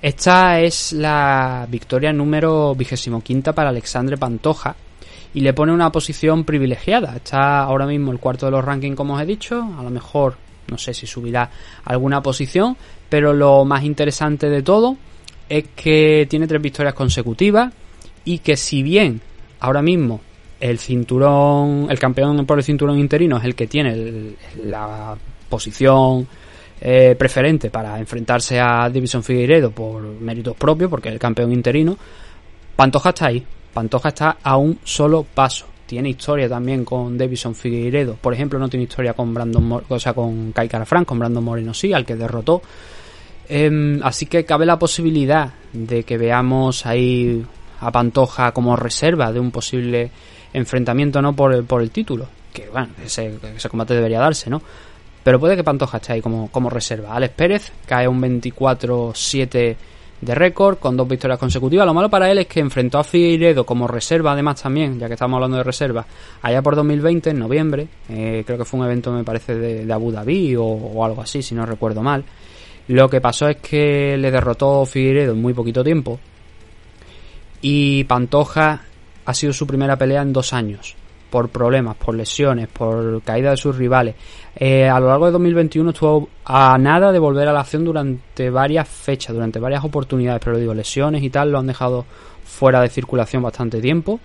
Esta es la victoria número vigésimo quinta para Alexandre Pantoja y le pone una posición privilegiada. Está ahora mismo el cuarto de los rankings, como os he dicho, a lo mejor no sé si subirá alguna posición, pero lo más interesante de todo es que tiene tres victorias consecutivas y que si bien ahora mismo el cinturón, el campeón por el cinturón interino es el que tiene la posición eh, preferente para enfrentarse a Divison Figueiredo por méritos propios, porque es el campeón interino, Pantoja está ahí. Pantoja está a un solo paso. Tiene historia también con Davison Figueiredo. Por ejemplo, no tiene historia con Brandon o sea, con Kai Frank, con Brandon Moreno sí, al que derrotó. Em, así que cabe la posibilidad de que veamos ahí a Pantoja como reserva de un posible enfrentamiento no por el, por el título. Que bueno, ese, ese combate debería darse, ¿no? Pero puede que Pantoja esté ahí como, como reserva. Alex Pérez cae un 24-7 de récord con dos victorias consecutivas. Lo malo para él es que enfrentó a Figueiredo como reserva, además también, ya que estamos hablando de reserva, allá por 2020, en noviembre. Eh, creo que fue un evento, me parece, de, Abu Dhabi o, algo así, si no recuerdo mal. Lo que pasó es que le derrotó Figueiredo en muy poquito tiempo. Y Pantoja ha sido su primera pelea en dos años. Por problemas, por lesiones, por caída de sus rivales. Eh, a lo largo de 2021 estuvo a nada de volver a la acción durante varias fechas, durante varias oportunidades. Pero digo, lesiones y tal lo han dejado fuera de circulación bastante tiempo.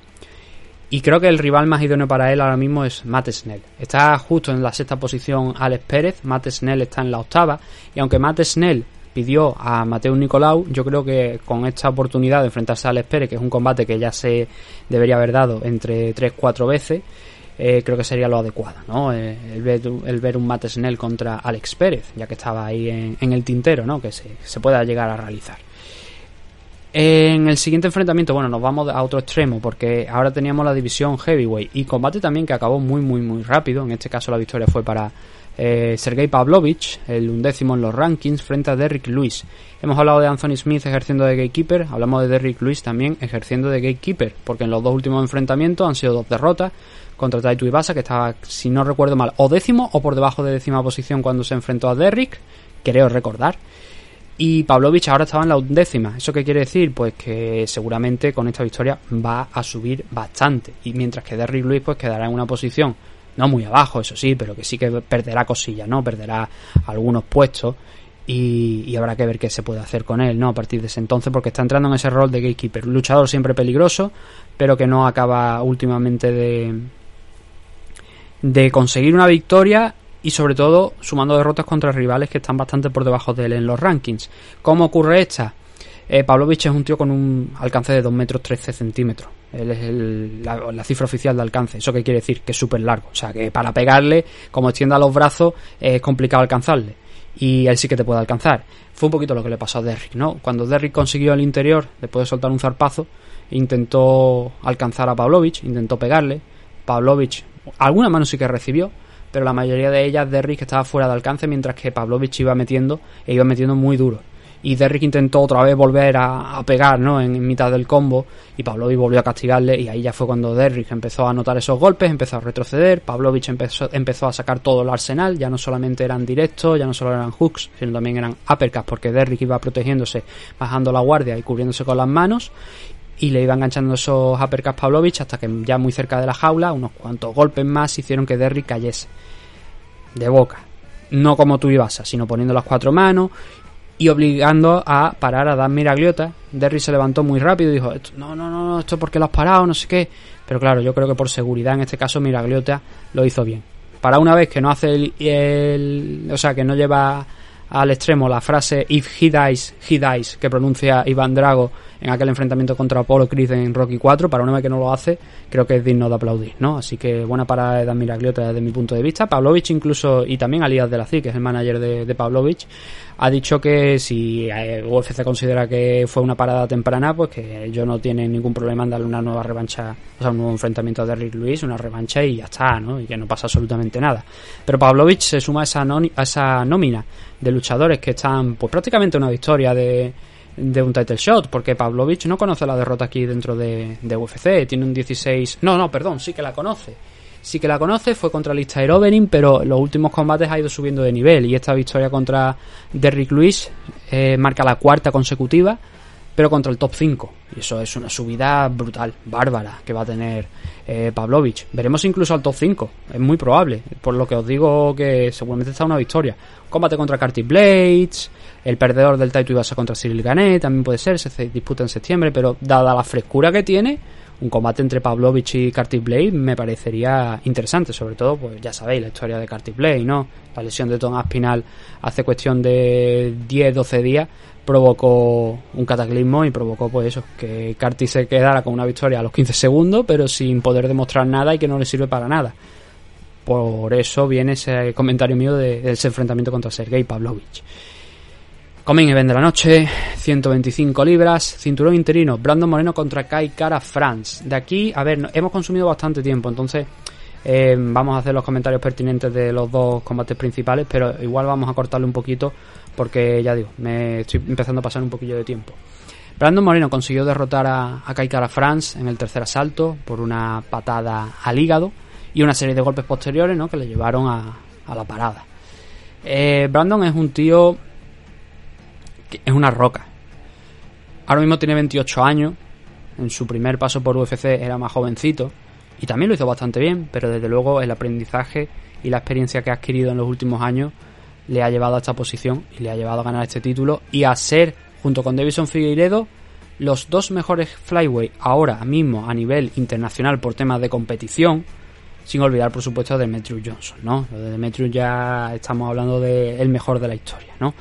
Y creo que el rival más idóneo para él ahora mismo es Matt Snell. Está justo en la sexta posición Alex Pérez, Matt Snell está en la octava. Y aunque Matt Snell pidió a Mateo Nicolau, yo creo que con esta oportunidad de enfrentarse a Alex Pérez, que es un combate que ya se debería haber dado entre 3-4 veces, eh, creo que sería lo adecuado, ¿no? Eh, el, ver, un Matt Snell contra Alex Pérez, ya que estaba ahí en, el tintero, ¿no? Que se pueda llegar a realizar. En el siguiente enfrentamiento, bueno, nos vamos a otro extremo porque ahora teníamos la división heavyweight y combate también que acabó muy, muy, muy rápido. En este caso la victoria fue para eh, Sergei Pavlovich, el undécimo en los rankings, frente a Derrick Lewis. Hemos hablado de Anthony Smith ejerciendo de gatekeeper, hablamos de Derrick Lewis también ejerciendo de gatekeeper, porque en los dos últimos enfrentamientos han sido dos derrotas contra Taito Ibasa, que estaba, si no recuerdo mal, o décimo o por debajo de décima posición cuando se enfrentó a Derrick, creo recordar. Y Pavlovich ahora estaba en la undécima. ¿Eso qué quiere decir? Pues que seguramente con esta victoria va a subir bastante. Y mientras que Derrick Lewis pues quedará en una posición, no muy abajo, eso sí, pero que sí que perderá cosillas, ¿no? Perderá algunos puestos. Y, habrá que ver qué se puede hacer con él, ¿no? A partir de ese entonces, porque está entrando en ese rol de gatekeeper. Luchador siempre peligroso, pero que no acaba últimamente de, de conseguir una victoria y sobre todo sumando derrotas contra rivales que están bastante por debajo de él en los rankings. ¿Cómo ocurre esta? Eh, Pavlovich es un tío con un alcance de 2 metros 13 centímetros. Él es el- la, cifra oficial de alcance. ¿Eso qué quiere decir? Que es súper largo. O sea, que para pegarle, como extienda los brazos, es complicado alcanzarle. Y él sí que te puede alcanzar. Fue un poquito lo que le pasó a Derrick, ¿no? Cuando Derrick consiguió el interior, después de soltar un zarpazo, intentó alcanzar a Pavlovich, intentó pegarle. Pavlovich, alguna mano sí que recibió, pero la mayoría de ellas Derrick estaba fuera de alcance, mientras que Pavlovich iba metiendo, e iba metiendo muy duro. Y Derrick intentó otra vez volver a, pegar, ¿no? En, mitad del combo, y Pavlovich volvió a castigarle, y ahí ya fue cuando Derrick empezó a notar esos golpes, empezó a retroceder, Pavlovich empezó, empezó a sacar todo el arsenal, ya no solamente eran directos, ya no solo eran hooks, sino también eran uppercuts, porque Derrick iba protegiéndose, bajando la guardia y cubriéndose con las manos, y le iba enganchando esos uppercuts Pavlovich hasta que ya muy cerca de la jaula, unos cuantos golpes más hicieron que Derrick cayese. De boca. No como tú ibas, sino poniendo las cuatro manos y obligando a parar a Dan Miragliota. Derrick se levantó muy rápido y dijo, "Esto- no, no, no, no, esto porque lo has parado, no sé qué. Pero claro, yo creo que por seguridad en este caso Miragliota lo hizo bien. Para una vez que no hace el, el- o sea, que no lleva al extremo la frase if he dies, he dies, que pronuncia Iván Drago en aquel enfrentamiento contra Apollo Creed en Rocky 4, para una vez que no lo hace, creo que es digno de aplaudir, ¿no? Así que buena parada de Dan desde mi punto de vista. Pavlovich incluso, y también Alias de la CIC, que es el manager de, de Pavlovich, ha dicho que si eh, UFC considera que fue una parada temprana, pues que ellos no tienen ningún problema en darle una nueva revancha, o sea, un nuevo enfrentamiento a Derrick Lewis, una revancha y ya está, ¿no? Y que no pasa absolutamente nada. Pero Pavlovich se suma a esa, a esa nómina de luchadores que están, pues prácticamente una victoria de, de un title shot, porque Pavlovich no conoce la derrota aquí dentro de, de UFC, tiene un 16... No, no, perdón, sí que la conoce. Sí que la conoce, fue contra Listair Overeem, pero los últimos combates ha ido subiendo de nivel y esta victoria contra Derrick Lewis eh, marca la cuarta consecutiva, pero contra el top 5. Y eso es una subida brutal, bárbara, que va a tener eh, Pavlovich. Veremos incluso al top 5, es muy probable, por lo que os digo que seguramente está una victoria. Combate contra Curtis Blades, el perdedor del title iba a ser contra Cyril Ganet, también puede ser, se disputa en septiembre, pero dada la frescura que tiene, un combate entre Pavlovich y Curtis Blade me parecería interesante, sobre todo, pues ya sabéis la historia de Curtis Blade, ¿no? La lesión de Tom Aspinall hace cuestión de 10-12 días provocó un cataclismo y provocó pues eso, que Curtis se quedara con una victoria a los 15 segundos, pero sin poder demostrar nada y que no le sirve para nada. Por eso viene ese comentario mío de, de ese enfrentamiento contra Sergei Pavlovich. Coming Event de la noche, 125 libras, cinturón interino, Brandon Moreno contra Kai Cara France. De aquí, a ver, hemos consumido bastante tiempo, entonces eh, vamos a hacer los comentarios pertinentes de los dos combates principales, pero igual vamos a cortarle un poquito porque ya digo, me estoy empezando a pasar un poquillo de tiempo. Brandon Moreno consiguió derrotar a, Kai Cara France en el tercer asalto por una patada al hígado y una serie de golpes posteriores ¿no? que le llevaron a, a la parada. Eh, Brandon es un tío es una roca. Ahora mismo tiene 28 años. En su primer paso por UFC era más jovencito. Y también lo hizo bastante bien. Pero desde luego el aprendizaje y la experiencia que ha adquirido en los últimos años le ha llevado a esta posición y le ha llevado a ganar este título y a ser, junto con Davison Figueiredo, los dos mejores flyweight ahora mismo a nivel internacional por temas de competición. Sin olvidar, por supuesto, a Demetrius Johnson, ¿no? Lo de Demetrius ya estamos hablando de el mejor de la historia, ¿no?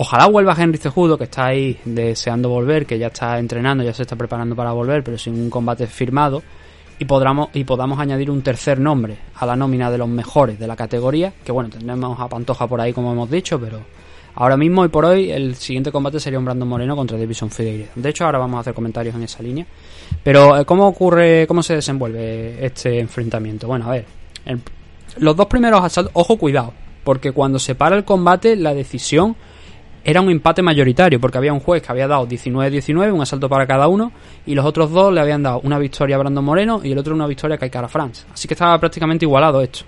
Ojalá vuelva Henry Cejudo, que está ahí deseando volver, que ya está entrenando, ya se está preparando para volver, pero sin un combate firmado. Y, podamos, y podamos añadir un tercer nombre a la nómina de los mejores de la categoría. Que bueno, tendremos a Pantoja por ahí, como hemos dicho, pero ahora mismo y por hoy el siguiente combate sería un Brandon Moreno contra Davison Figueiredo. De hecho, ahora vamos a hacer comentarios en esa línea. Pero, eh, ¿cómo ocurre, cómo se desenvuelve este enfrentamiento? Bueno, a ver, el- los dos primeros asaltos, ojo, cuidado, porque cuando se para el combate, la decisión era un empate mayoritario, porque había un juez que había dado 19-19, un asalto para cada uno, y los otros dos le habían dado una victoria a Brandon Moreno y el otro una victoria a Kai Cara France. Así que estaba prácticamente igualado esto.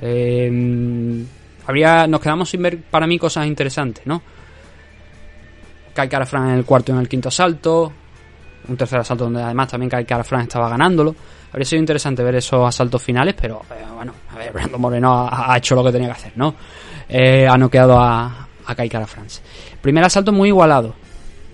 Eh, habría, nos quedamos sin ver para mí cosas interesantes, ¿no? Kai Cara France en el cuarto y en el quinto asalto, un tercer asalto donde además también Kai Cara France estaba ganándolo. Habría sido interesante ver esos asaltos finales, pero eh, bueno, a ver, Brandon Moreno ha, ha hecho lo que tenía que hacer, ¿no? Eh, ha noqueado a, a Kai Cara France. Primer asalto muy igualado.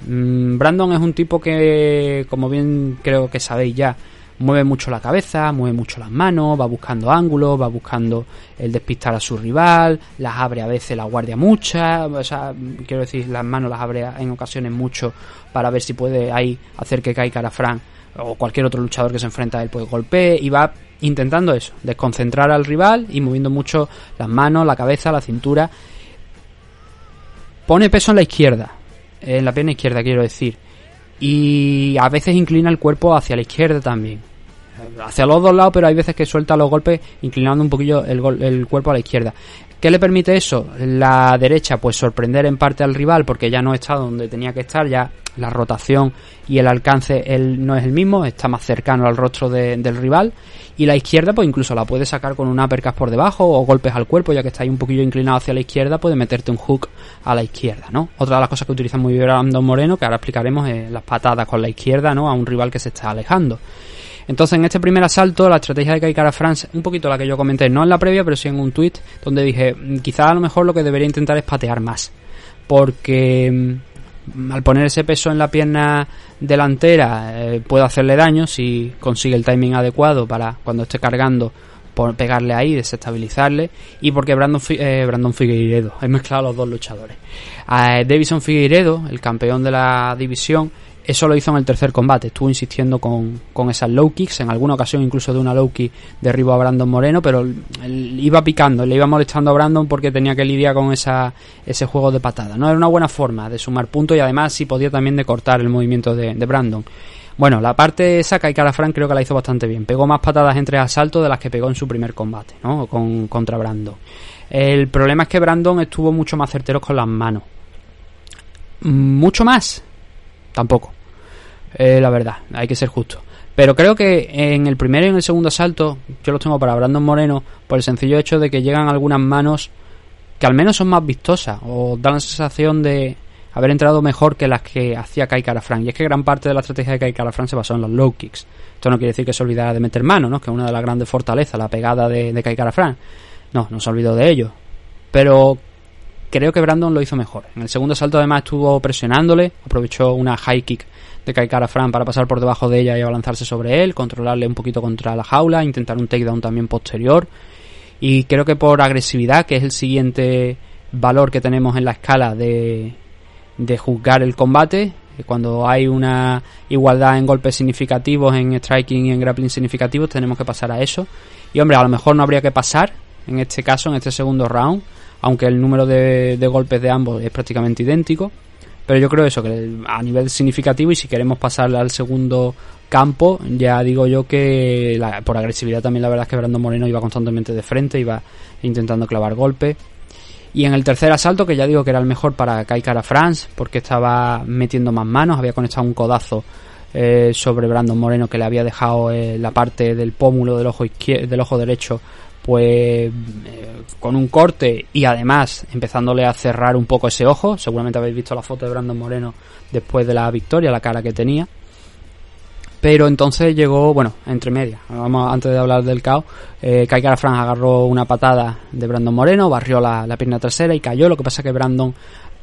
Mm, Brandon es un tipo que, como bien creo que sabéis ya, mueve mucho la cabeza, mueve mucho las manos, va buscando ángulos, va buscando el despistar a su rival, las abre a veces la guardia muchas, o sea, quiero decir, las manos las abre en ocasiones mucho para ver si puede ahí hacer que caiga Fran o cualquier otro luchador que se enfrenta a él pues golpee y va intentando eso, desconcentrar al rival y moviendo mucho las manos, la cabeza, la cintura. Pone peso en la izquierda, en la pierna izquierda quiero decir, y a veces inclina el cuerpo hacia la izquierda también. Hacia los dos lados, pero hay veces que suelta los golpes inclinando un poquillo el, el cuerpo a la izquierda. ¿Qué le permite eso? La derecha, pues sorprender en parte al rival porque ya no está donde tenía que estar, ya la rotación y el alcance él no es el mismo, está más cercano al rostro del rival. Y la izquierda, pues incluso la puede sacar con un uppercut por debajo o golpes al cuerpo, ya que está ahí un poquillo inclinado hacia la izquierda, puede meterte un hook a la izquierda, ¿no? Otra de las cosas que utiliza muy bien Brandon Moreno, que ahora explicaremos, es las patadas con la izquierda, ¿no? A un rival que se está alejando. Entonces, en este primer asalto, la estrategia de Kaikara France, un poquito la que yo comenté, no en la previa, pero sí en un tweet, donde dije, mm, quizás a lo mejor lo que debería intentar es patear más. Porque mm, al poner ese peso en la pierna delantera eh, puede hacerle daño si consigue el timing adecuado para cuando esté cargando por pegarle ahí, desestabilizarle y porque Brandon, eh, Brandon Figueiredo, he mezclado los dos luchadores. Eh, Davison Figueiredo, el campeón de la división, eso lo hizo en el tercer combate, estuvo insistiendo con, con esas low kicks, en alguna ocasión incluso de una low kick derribó a Brandon Moreno, pero iba picando, le iba molestando a Brandon porque tenía que lidiar con esa, ese juego de patada. No era una buena forma de sumar puntos y además sí podía también de cortar el movimiento de, Brandon. Bueno, la parte esa Kai Frank creo que la hizo bastante bien. Pegó más patadas en tres asaltos de las que pegó en su primer combate, ¿no? Con, contra Brandon. El problema es que Brandon estuvo mucho más certero con las manos. Mucho más. Tampoco. La verdad, hay que ser justo. Pero creo que en el primero y en el segundo asalto, yo los tengo para Brandon Moreno, por el sencillo hecho de que llegan algunas manos que al menos son más vistosas, o dan la sensación de haber entrado mejor que las que hacía Kai Frank. Y es que gran parte de la estrategia de Kai Frank se basó en los low kicks. Esto no quiere decir que se olvidara de meter mano, ¿no? que es una de las grandes fortalezas, la pegada de, de Kai. No, no se olvidó de ello. Pero creo que Brandon lo hizo mejor. En el segundo asalto además estuvo presionándole, aprovechó una high kick de Kaikara Fran para pasar por debajo de ella y abalanzarse sobre él, controlarle un poquito contra la jaula, intentar un takedown también posterior. Y creo que por agresividad, que es el siguiente valor que tenemos en la escala de, de juzgar el combate, cuando hay una igualdad en golpes significativos, en striking y en grappling significativos, tenemos que pasar a eso. Y hombre, a lo mejor no habría que pasar en este caso, en este segundo round, aunque el número de, golpes de ambos es prácticamente idéntico. Pero yo creo eso, que a nivel significativo y si queremos pasar al segundo campo, ya digo yo que por agresividad también la verdad es que Brandon Moreno iba constantemente de frente, iba intentando clavar golpes. Y en el tercer asalto, que ya digo que era el mejor para Kai Cara France, porque estaba metiendo más manos, había conectado un codazo eh, sobre Brandon Moreno que le había dejado eh, la parte del pómulo del ojo, del ojo derecho pues eh, con un corte y además empezándole a cerrar un poco ese ojo. Seguramente habéis visto la foto de Brandon Moreno después de la victoria, la cara que tenía. Pero entonces llegó, bueno, entre medias. Vamos, antes de hablar del caos, eh, Kai agarró una patada de Brandon Moreno, barrió la, pierna trasera y cayó. Lo que pasa es que Brandon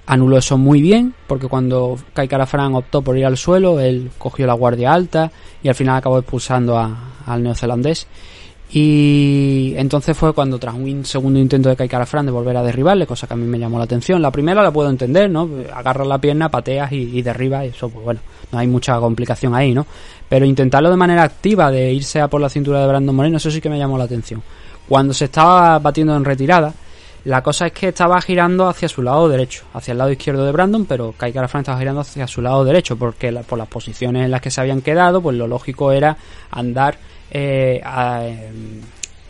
anuló eso muy bien, porque cuando Kai Cara optó por ir al suelo, él cogió la guardia alta y al final acabó expulsando al neozelandés. Y entonces fue cuando tras un segundo intento de Kai Fran de volver a derribarle, cosa que a mí me llamó la atención. La primera la puedo entender, ¿no? Agarras la pierna, pateas y, y derribas, eso, pues bueno, no hay mucha complicación ahí, ¿no? Pero intentarlo de manera activa, de irse a por la cintura de Brandon Moreno, eso sí que me llamó la atención. Cuando se estaba batiendo en retirada, la cosa es que estaba girando hacia su lado derecho, hacia el lado izquierdo de Brandon, pero Kai Fran estaba girando hacia su lado derecho, porque por las posiciones en las que se habían quedado, pues lo lógico era andar eh,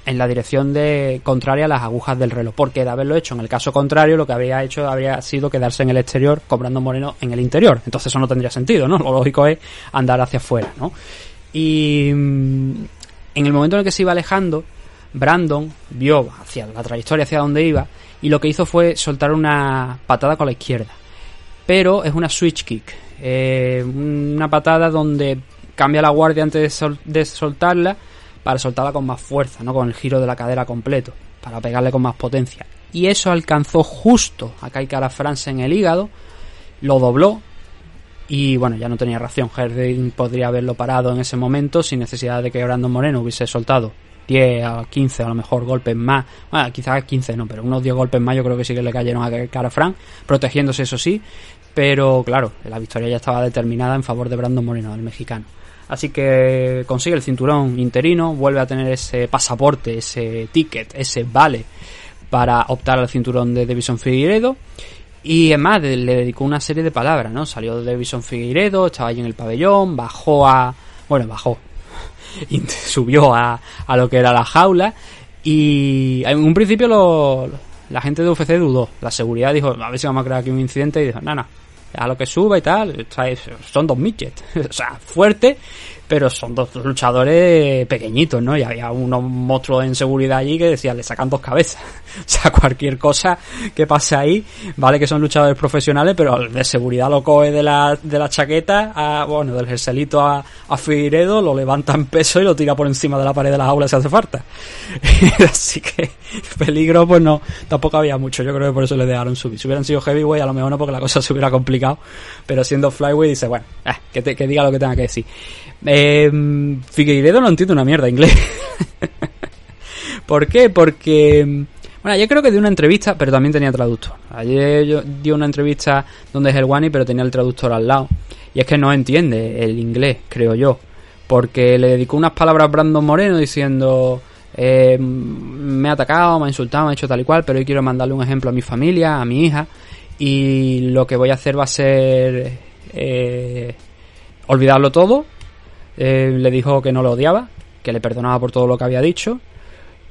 en la dirección de contraria a las agujas del reloj, porque de haberlo hecho en el caso contrario, lo que habría hecho habría sido quedarse en el exterior cobrando Moreno en el interior. Entonces eso no tendría sentido, ¿no? Lo lógico es andar hacia afuera, ¿no? Y mm, en el momento en el que se iba alejando, Brandon vio hacia la trayectoria hacia donde iba y lo que hizo fue soltar una patada con la izquierda. Pero es una switch kick, eh, una patada donde cambia la guardia antes de, soltarla para soltarla con más fuerza, ¿no? Con el giro de la cadera completo, para pegarle con más potencia. Y eso alcanzó justo a Kai Cara France en el hígado, lo dobló y bueno, ya no tenía reacción. Herding podría haberlo parado en ese momento sin necesidad de que Brandon Moreno hubiese soltado 10 a 15 a lo mejor golpes más. Bueno, quizás 15 no, pero unos 10 golpes más yo creo que sí que le cayeron a cara Frank, protegiéndose eso sí. Pero claro, la victoria ya estaba determinada en favor de Brandon Moreno, el mexicano. Así que consigue el cinturón interino, vuelve a tener ese pasaporte, ese ticket, ese vale para optar al cinturón de Davison Figueiredo. Y además le dedicó una serie de palabras, ¿no? Salió de Davison Figueiredo, estaba allí en el pabellón, bajó a... Bueno, bajó. *laughs* subió a, a lo que era la jaula. Y en un principio lo, la gente de UFC dudó. La seguridad dijo, a ver si vamos a crear aquí un incidente. Y dijo, no, a lo que suba y tal, son dos midgets, *laughs* o sea, fuerte, pero son dos luchadores pequeñitos, ¿no? Y había unos monstruos en seguridad allí que decían, le sacan dos cabezas. *laughs* o sea, cualquier cosa que pase ahí, vale que son luchadores profesionales, pero el de seguridad lo coge de la, de la chaqueta, a, bueno, del jerselito a, a Figueiredo, lo levanta en peso y lo tira por encima de la pared de la jaula si hace falta. *laughs* Así que peligro, pues no, tampoco había mucho. Yo creo que por eso le dejaron subir. Si hubieran sido heavyweight, a lo mejor no, porque la cosa se hubiera complicado. Pero siendo flyweight, dice, bueno, eh, que, que diga lo que tenga que decir. Eh, Figueiredo no entiende una mierda inglés. *laughs* ¿Por qué? Porque... Bueno, yo creo que dio una entrevista, pero también tenía traductor. Ayer yo dio una entrevista donde es el Wani, pero tenía el traductor al lado. Y es que no entiende el inglés, creo yo. Porque le dedicó unas palabras a Brandon Moreno diciendo... Eh, me ha atacado, me ha insultado, me ha hecho tal y cual, pero hoy quiero mandarle un ejemplo a mi familia, a mi hija. Y lo que voy a hacer va a ser... Eh, olvidarlo todo le dijo que no lo odiaba, que le perdonaba por todo lo que había dicho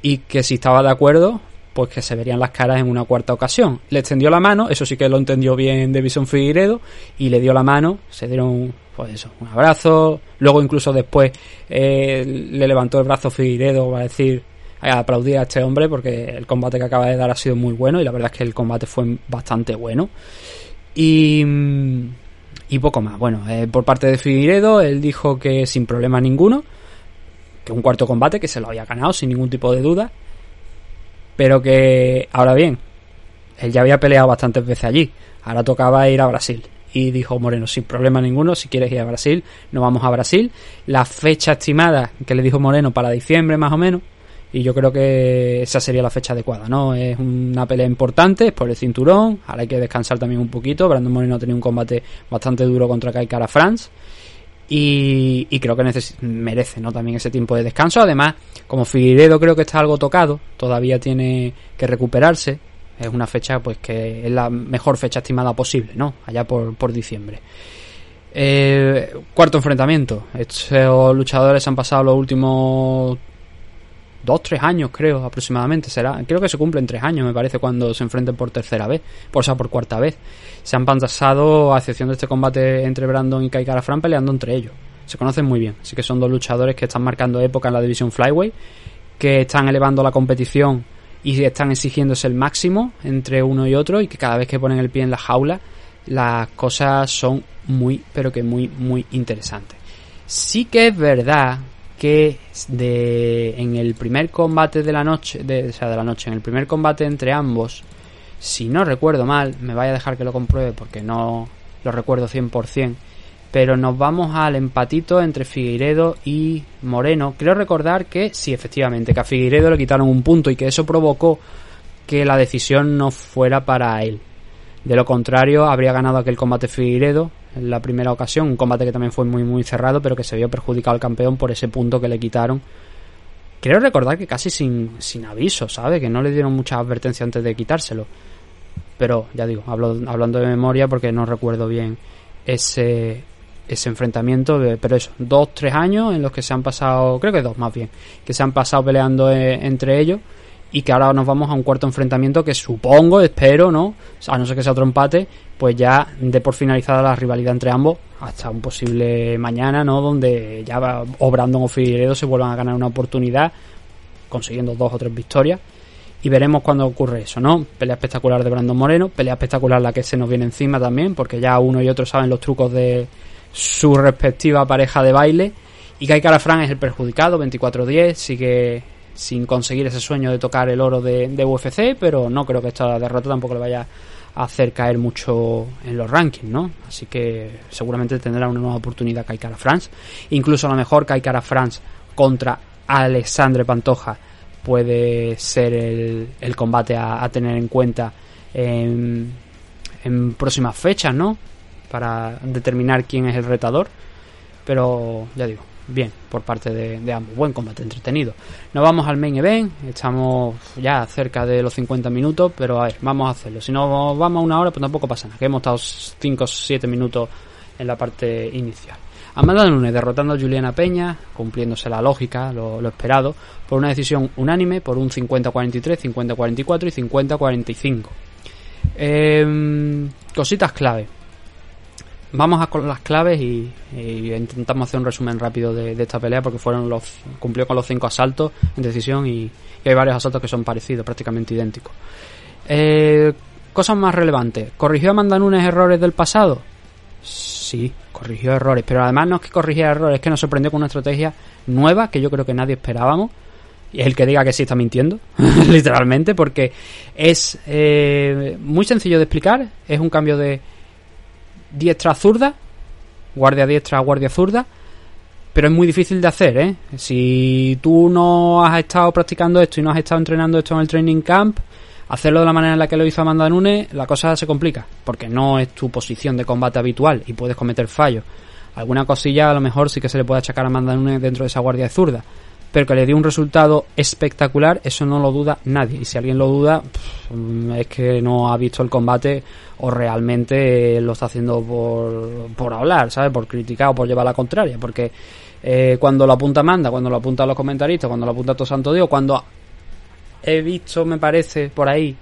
y que si estaba de acuerdo, pues que se verían las caras en una cuarta ocasión. Le extendió la mano, eso sí que lo entendió bien Davison Figueiredo, y le dio la mano, se dieron, pues eso, un abrazo, luego incluso después eh, le levantó el brazo Figueiredo a decir, a aplaudir a este hombre porque el combate que acaba de dar ha sido muy bueno y la verdad es que el combate fue bastante bueno. Y, mm, y poco más. Bueno, eh, por parte de Figueiredo, él dijo que sin problema ninguno, que un cuarto combate, que se lo había ganado sin ningún tipo de duda, pero que, ahora bien, él ya había peleado bastantes veces allí, ahora tocaba ir a Brasil. Y dijo Moreno, sin problema ninguno, si quieres ir a Brasil, no vamos a Brasil. La fecha estimada que le dijo Moreno para diciembre más o menos, y yo creo que esa sería la fecha adecuada, ¿no? Es una pelea importante, es por el cinturón, ahora hay que descansar también un poquito, Brandon Moreno ha tenido un combate bastante duro contra Kai Cara France y, creo que merece, ¿no? También ese tiempo de descanso, además, como Figueiredo creo que está algo tocado, todavía tiene que recuperarse, es una fecha pues que es la mejor fecha estimada posible, ¿no? Allá por, por diciembre. Eh, cuarto enfrentamiento. Estos luchadores han pasado los últimos dos, tres años, creo, aproximadamente. Será, creo que se cumplen tres años, me parece, cuando se enfrenten por tercera vez, por, o sea, por cuarta vez. Se han pasado, a excepción de este combate entre Brandon y Kai Fran, peleando entre ellos. Se conocen muy bien, así que son dos luchadores que están marcando época en la división Flyway, que están elevando la competición y están exigiéndose el máximo entre uno y otro y que cada vez que ponen el pie en la jaula las cosas son muy pero que muy muy interesantes. Sí que es verdad que de, en el primer combate de la noche, de, o sea, de la noche, en el primer combate entre ambos, si no recuerdo mal, me vaya a dejar que lo compruebe porque no lo recuerdo 100%, pero nos vamos al empatito entre Figueiredo y Moreno. Creo recordar que sí, efectivamente, que a Figueiredo le quitaron un punto y que eso provocó que la decisión no fuera para él. De lo contrario, habría ganado aquel combate Figueiredo en la primera ocasión, un combate que también fue muy muy cerrado, pero que se vio perjudicado al campeón por ese punto que le quitaron. Creo recordar que casi sin, sin aviso, ¿sabe? Que no le dieron mucha advertencia antes de quitárselo. Pero, ya digo, hablo, hablando de memoria porque no recuerdo bien ese, ese enfrentamiento, pero eso, dos, tres años en los que se han pasado, creo que dos más bien, que se han pasado peleando eh, entre ellos y que ahora nos vamos a un cuarto enfrentamiento que supongo, espero, ¿no? A no ser que sea otro empate, pues ya de por finalizada la rivalidad entre ambos hasta un posible mañana, ¿no? Donde ya o Brandon o Figueiredo se vuelvan a ganar una oportunidad consiguiendo dos o tres victorias y veremos cuándo ocurre eso, ¿no? Pelea espectacular de Brandon Moreno, pelea espectacular la que se nos viene encima también, porque ya uno y otro saben los trucos de su respectiva pareja de baile. Y Kai Cara Fran es el perjudicado, 24-10, sigue sin conseguir ese sueño de tocar el oro de, UFC, pero no creo que esta derrota tampoco le vaya hacer caer mucho en los rankings, ¿no? Así que seguramente tendrá una nueva oportunidad Kai Kara France. Incluso a lo mejor Kai Kara France contra Alexandre Pantoja puede ser el, combate a, tener en cuenta en, en próximas fechas, ¿no? Para determinar quién es el retador. Pero ya digo, bien por parte de, ambos. Buen combate, entretenido. Nos vamos al main event. Estamos ya cerca de los 50 minutos, pero a ver, vamos a hacerlo. Si no vamos a una hora, pues tampoco pasa nada. Que hemos estado 5 o 7 minutos en la parte inicial. Amanda Nunes derrotando a Juliana Peña, cumpliéndose la lógica, lo, esperado, por una decisión unánime, por un 50-43, 50-44 y 50-45. Em, cositas clave Vamos a con las claves y, intentamos hacer un resumen rápido de, esta pelea porque fueron los cumplió con los cinco asaltos en decisión y, hay varios asaltos que son parecidos, prácticamente idénticos. Eh, cosas más relevantes. ¿Corrigió Amanda Nunes errores del pasado? Sí, corrigió errores, pero además no es que corrigiera errores, es que nos sorprendió con una estrategia nueva que yo creo que nadie esperábamos. Y el que diga que sí está mintiendo, *laughs* literalmente, porque es eh, muy sencillo de explicar. Es un cambio de diestra zurda, guardia diestra, guardia zurda, pero es muy difícil de hacer, ¿eh? Si tú no has estado practicando esto y no has estado entrenando esto en el training camp, hacerlo de la manera en la que lo hizo Amanda Nunes, la cosa se complica, porque no es tu posición de combate habitual y puedes cometer fallos. Alguna cosilla a lo mejor sí que se le puede achacar a Amanda Nunes dentro de esa guardia zurda, pero que le dio un resultado espectacular, eso no lo duda nadie. Y si alguien lo duda, es que no ha visto el combate o realmente lo está haciendo por, por hablar, ¿sabes? Por criticar o por llevar la contraria. Porque eh, cuando lo apunta Manda, cuando lo apunta los comentaristas, cuando lo apunta todo Santo Dios, cuando he visto, me parece, por ahí,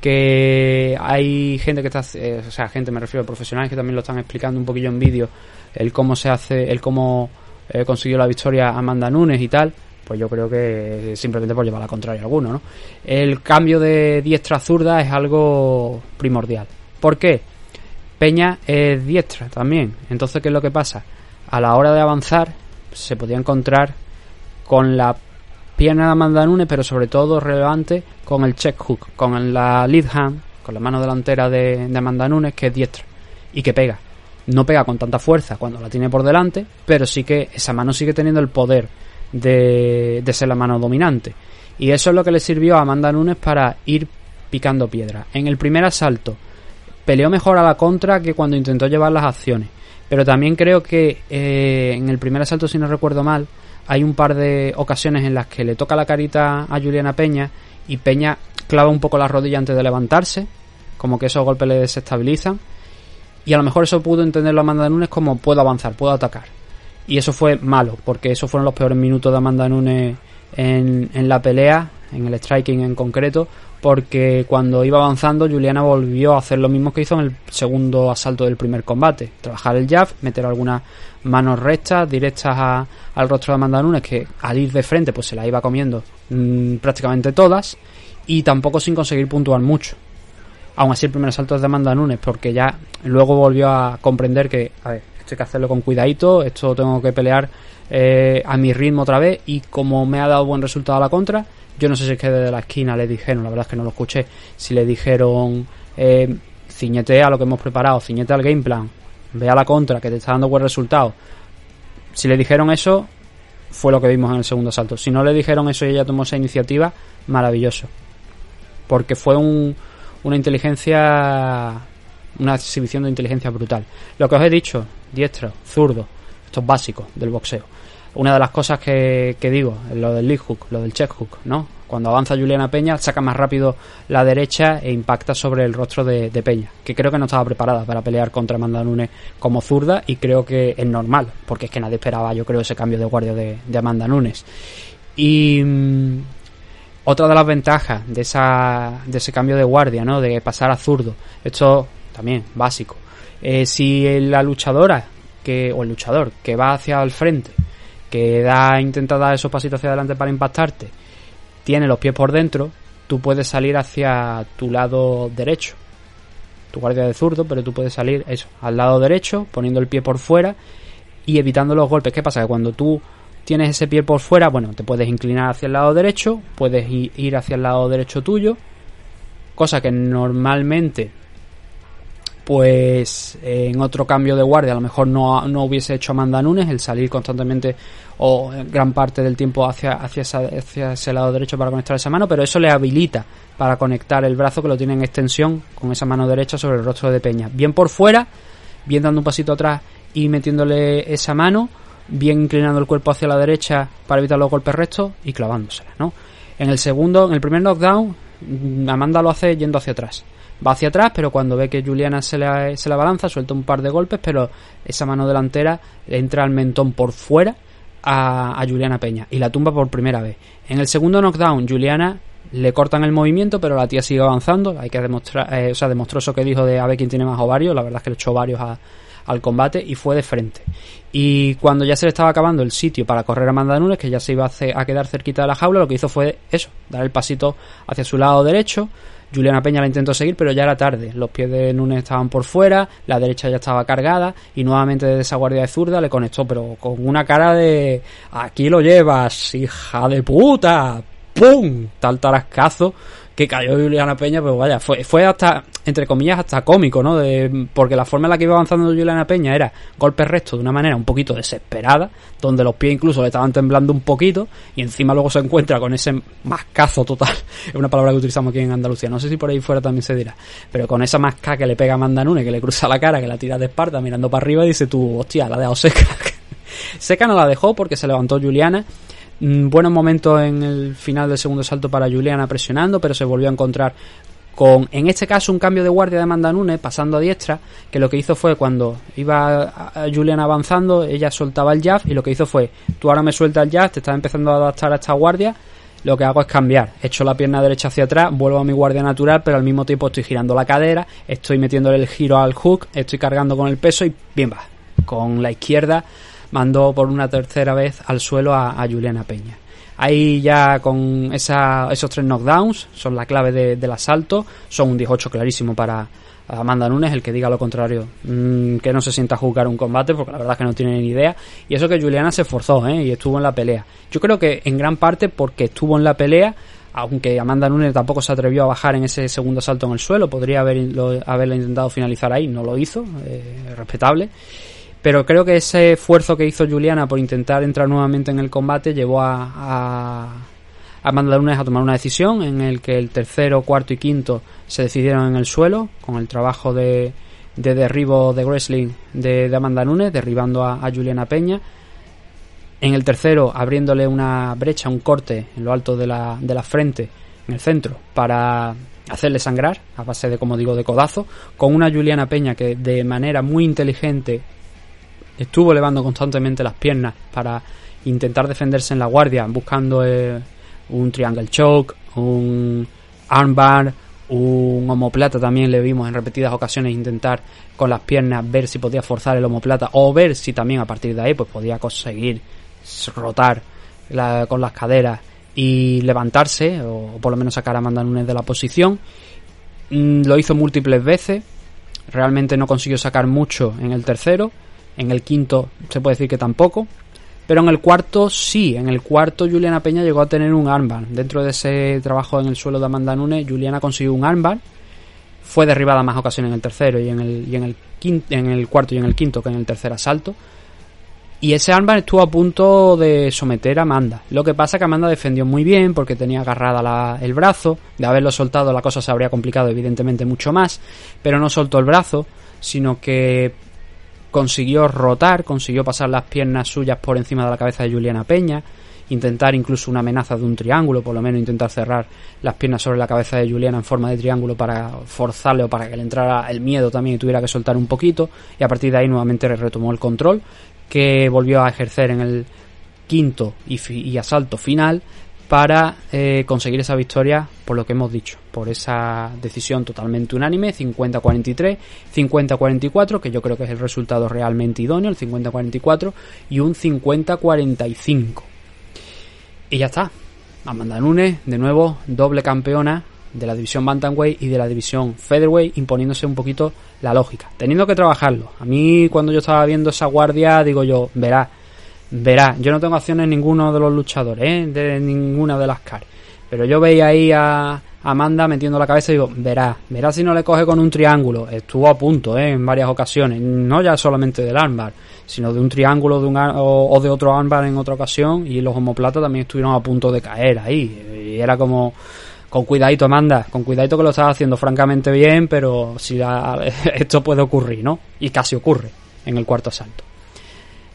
que hay gente que está, eh, o sea, gente me refiero a profesionales que también lo están explicando un poquillo en vídeo, el cómo se hace, el cómo eh, consiguió la victoria Amanda Nunes y tal, pues yo creo que simplemente por llevar la contraria alguno, ¿no? El cambio de diestra zurda es algo primordial. ¿Por qué? Peña es diestra también. Entonces, ¿qué es lo que pasa? A la hora de avanzar, se podía encontrar con la pierna de Amanda Nunes, pero sobre todo relevante con el check hook, con la lead hand, con la mano delantera de, de Amanda Nunes, que es diestra y que pega no pega con tanta fuerza cuando la tiene por delante, pero sí que esa mano sigue teniendo el poder de, ser la mano dominante. Y eso es lo que le sirvió a Amanda Nunes para ir picando piedra. En el primer asalto peleó mejor a la contra que cuando intentó llevar las acciones. Pero también creo que eh, en el primer asalto, si no recuerdo mal, hay un par de ocasiones en las que le toca la carita a Juliana Peña y Peña clava un poco la rodilla antes de levantarse, como que esos golpes le desestabilizan y a lo mejor eso pudo entenderlo Amanda Nunes como puedo avanzar, puedo atacar. Y eso fue malo, porque esos fueron los peores minutos de Amanda Nunes en, en la pelea, en el striking en concreto, porque cuando iba avanzando Juliana volvió a hacer lo mismo que hizo en el segundo asalto del primer combate, trabajar el jab, meter algunas manos rectas, directas al rostro de Amanda Nunes, que al ir de frente pues se la iba comiendo mm, prácticamente todas, y tampoco sin conseguir puntuar mucho. Aún así, el primer asalto es de Amanda Nunes, porque ya luego volvió a comprender que, a ver, esto hay que hacerlo con cuidadito, esto tengo que pelear eh, a mi ritmo otra vez, y como me ha dado buen resultado a la contra, yo no sé si es que desde la esquina le dijeron, la verdad es que no lo escuché, si le dijeron, eh, ciñete a lo que hemos preparado, ciñete al game plan, ve a la contra, que te está dando buen resultado. Si le dijeron eso, fue lo que vimos en el segundo asalto. Si no le dijeron eso y ella tomó esa iniciativa, maravilloso. Porque fue un, una inteligencia, una exhibición de inteligencia brutal. Lo que os he dicho, diestro, zurdo, esto es básico del boxeo. Una de las cosas que, que digo, lo del lead hook, lo del check hook, ¿no? Cuando avanza Juliana Peña, saca más rápido la derecha e impacta sobre el rostro de, Peña, que creo que no estaba preparada para pelear contra Amanda Nunes como zurda y creo que es normal, porque es que nadie esperaba, yo creo, ese cambio de guardia de, de Amanda Nunes. Y mm, otra de las ventajas de, esa, de ese cambio de guardia, ¿no? De pasar a zurdo. Esto también, básico. Eh, si la luchadora que, o el luchador que va hacia el frente, que da, intenta dar esos pasitos hacia adelante para impactarte, tiene los pies por dentro, tú puedes salir hacia tu lado derecho. Tu guardia de zurdo, pero tú puedes salir eso, al lado derecho, poniendo el pie por fuera y evitando los golpes. ¿Qué pasa? Que cuando tú tienes ese pie por fuera, bueno, te puedes inclinar hacia el lado derecho, puedes ir hacia el lado derecho tuyo, cosa que normalmente pues en otro cambio de guardia a lo mejor no, no hubiese hecho Amanda Nunes el salir constantemente o gran parte del tiempo hacia, hacia, hacia ese lado derecho para conectar esa mano, pero eso le habilita para conectar el brazo que lo tiene en extensión con esa mano derecha sobre el rostro de Peña. Bien por fuera, bien dando un pasito atrás y metiéndole esa mano, bien inclinando el cuerpo hacia la derecha para evitar los golpes rectos y clavándosela, ¿no? En el segundo, en el primer knockdown, mm, Amanda lo hace yendo hacia atrás. Va hacia atrás, pero cuando ve que Juliana se la, se la balanza, suelta un par de golpes, pero esa mano delantera entra al mentón por fuera a, Juliana Peña y la tumba por primera vez. En el segundo knockdown, Juliana le cortan el movimiento, pero la tía sigue avanzando. Hay que demostrar, eh, o sea, demostró eso que dijo de a ver quién tiene más ovarios. La verdad es que le echó varios al combate y fue de frente. Y cuando ya se le estaba acabando el sitio para correr a Amanda Nunes, que ya se iba a, a quedar cerquita de la jaula, lo que hizo fue eso, dar el pasito hacia su lado derecho, Juliana Peña la intentó seguir, pero ya era tarde. Los pies de Núñez estaban por fuera, la derecha ya estaba cargada y nuevamente desde esa guardia de zurda le conectó, pero con una cara de aquí lo llevas, hija de puta. ¡Pum! Tal tarascazo que cayó Juliana Peña, pero vaya, fue, fue hasta, entre comillas, hasta cómico, ¿no? De, porque la forma en la que iba avanzando Juliana Peña era golpes rectos de una manera un poquito desesperada, donde los pies incluso le estaban temblando un poquito, y encima luego se encuentra con ese mascazo total, *laughs* es una palabra que utilizamos aquí en Andalucía, no sé si por ahí fuera también se dirá, pero con esa masca que le pega a Amanda que le cruza la cara, que la tira de espalda mirando para arriba y dice tú, hostia, la dejado seca. *laughs* seca no la dejó porque se levantó Juliana buenos momentos en el final del segundo salto para Juliana presionando, pero se volvió a encontrar con, en este caso, un cambio de guardia de Amanda Nunes pasando a diestra, que lo que hizo fue cuando iba Juliana avanzando, ella soltaba el jab y lo que hizo fue, tú ahora me sueltas el jab, te estás empezando a adaptar a esta guardia, lo que hago es cambiar, echo la pierna derecha hacia atrás, vuelvo a mi guardia natural, pero al mismo tiempo estoy girando la cadera, estoy metiéndole el giro al hook, estoy cargando con el peso y bien va, con la izquierda mandó por una tercera vez al suelo a, Juliana Peña. Ahí ya con esa, esos tres knockdowns son la clave del asalto, son un 18 clarísimo para Amanda Nunes, el que diga lo contrario, mm, que no se sienta a jugar un combate, porque la verdad es que no tiene ni idea. Y eso que Juliana se esforzó ¿eh? y estuvo en la pelea. Yo creo que en gran parte porque estuvo en la pelea, aunque Amanda Nunes tampoco se atrevió a bajar en ese segundo asalto en el suelo, podría haber, haberla intentado finalizar ahí, no lo hizo, eh, respetable. Pero creo que ese esfuerzo que hizo Juliana por intentar entrar nuevamente en el combate llevó a, a, Amanda Nunes a tomar una decisión en el que el tercero, cuarto y quinto se decidieron en el suelo con el trabajo de, de derribo de wrestling de, de Amanda Nunes, derribando a, a, Juliana Peña. En el tercero, abriéndole una brecha, un corte en lo alto de la, de la frente, en el centro, para hacerle sangrar, a base de, como digo, de codazo, con una Juliana Peña que de manera muy inteligente estuvo elevando constantemente las piernas para intentar defenderse en la guardia, buscando eh, un triangle choke, un armbar, un homoplata también le vimos en repetidas ocasiones intentar con las piernas ver si podía forzar el homoplata o ver si también a partir de ahí pues podía conseguir rotar con las caderas y levantarse o por lo menos sacar a Amanda Nunes de la posición. Mm, lo hizo múltiples veces, realmente no consiguió sacar mucho en el tercero en el quinto se puede decir que tampoco. Pero en el cuarto sí, en el cuarto Juliana Peña llegó a tener un armband. Dentro de ese trabajo en el suelo de Amanda Nunes, Juliana consiguió un armband. Fue derribada más ocasiones en el tercero y en el, y en el, quinto, en el cuarto y en el quinto que en el tercer asalto. Y ese armband estuvo a punto de someter a Amanda. Lo que pasa que Amanda defendió muy bien porque tenía agarrada el brazo. De haberlo soltado la cosa se habría complicado evidentemente mucho más. Pero no soltó el brazo, sino que consiguió rotar, consiguió pasar las piernas suyas por encima de la cabeza de Juliana Peña, intentar incluso una amenaza de un triángulo, por lo menos intentar cerrar las piernas sobre la cabeza de Juliana en forma de triángulo para forzarle o para que le entrara el miedo también y tuviera que soltar un poquito, y a partir de ahí nuevamente retomó el control, que volvió a ejercer en el quinto y, asalto final, para eh, conseguir esa victoria por lo que hemos dicho, por esa decisión totalmente unánime, 50-43, 50-44, que yo creo que es el resultado realmente idóneo, el 50-44, y un 50-45. Y ya está. Amanda Nunes, de nuevo, doble campeona de la división Bantamweight y de la división Featherweight, imponiéndose un poquito la lógica, teniendo que trabajarlo. A mí, cuando yo estaba viendo esa guardia, digo yo, verá, verá, yo no tengo acciones en ninguno de los luchadores, ¿eh? de ninguna de las caras. Pero yo veía ahí a, Amanda metiendo la cabeza y digo, verás, verás si no le coge con un triángulo. Estuvo a punto, ¿eh? En varias ocasiones. No ya solamente del armbar, sino de un triángulo de un o, de otro armbar en otra ocasión. Y los homoplatas también estuvieron a punto de caer ahí. Y era como, con cuidadito, Amanda, con cuidadito que lo estás haciendo francamente bien, pero si *laughs* esto puede ocurrir, ¿no? Y casi ocurre en el cuarto asalto.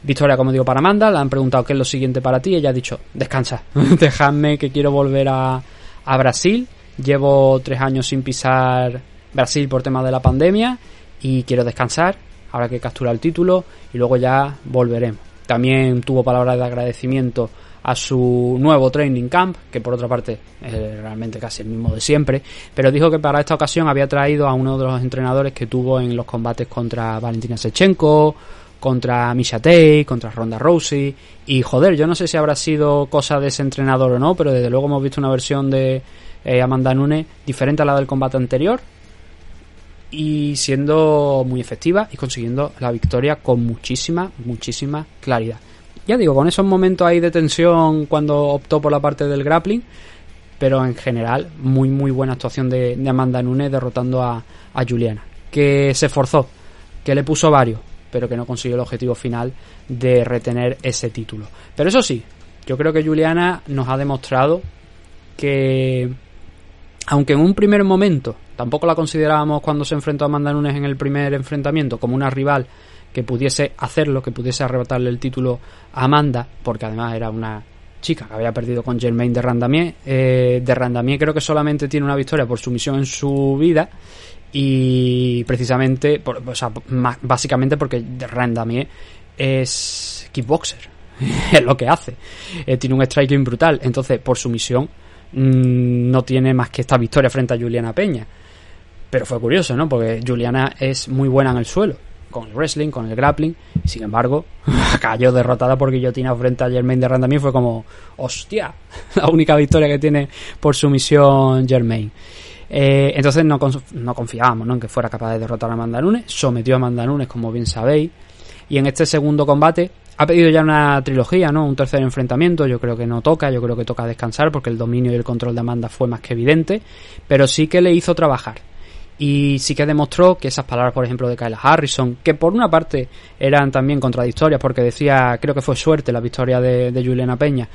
Victoria, como digo, para Amanda, le han preguntado qué es lo siguiente para ti, ella ha dicho, descansa, *laughs* dejadme que quiero volver a, a Brasil Llevo tres años sin pisar Brasil por tema de la pandemia y quiero descansar. Ahora que captura el título y luego ya volveremos. También tuvo palabras de agradecimiento a su nuevo training camp, que por otra parte es realmente casi el mismo de siempre, pero dijo que para esta ocasión había traído a uno de los entrenadores que tuvo en los combates contra Valentina Sechenko, contra Misha Tate, contra Ronda Rousey, y joder, yo no sé si habrá sido cosa de ese entrenador o no, pero desde luego hemos visto una versión de eh, Amanda Nunes diferente a la del combate anterior y siendo muy efectiva y consiguiendo la victoria con muchísima, muchísima claridad. Ya digo, con esos momentos ahí de tensión cuando optó por la parte del grappling, pero en general muy muy buena actuación de, Amanda Nunes derrotando a, a Juliana, que se esforzó, que le puso varios, pero que no consiguió el objetivo final de retener ese título. Pero eso sí, yo creo que Juliana nos ha demostrado que aunque en un primer momento tampoco la considerábamos cuando se enfrentó a Amanda Nunes en el primer enfrentamiento como una rival que pudiese hacerlo, que pudiese arrebatarle el título a Amanda, porque además era una chica que había perdido con Germain de Randamier. Eh, de Randamier creo que solamente tiene una victoria por sumisión en su vida y precisamente, o sea, básicamente porque de Randamier es kickboxer, *laughs* es lo que hace. Eh, tiene un striking brutal, entonces por sumisión Mm, no tiene más que esta victoria frente a Juliana Peña. Pero fue curioso, ¿no? Porque Juliana es muy buena en el suelo, con el wrestling, con el grappling, sin embargo, *laughs* cayó derrotada por guillotina frente a Germain de Randamir. Fue como, hostia, *laughs* la única victoria que tiene por sumisión Germain. Eh, entonces no, no confiábamos ¿no? en que fuera capaz de derrotar a Amanda Nunes. Sometió a Amanda Nunes, como bien sabéis. Y en este segundo combate ha pedido ya una trilogía, ¿no? Un tercer enfrentamiento. Yo creo que no toca, yo creo que toca descansar porque el dominio y el control de Amanda fue más que evidente. Pero sí que le hizo trabajar. Y sí que demostró que esas palabras, por ejemplo, de Kayla Harrison, que por una parte eran también contradictorias porque decía, creo que fue suerte la victoria de, Juliana Peña.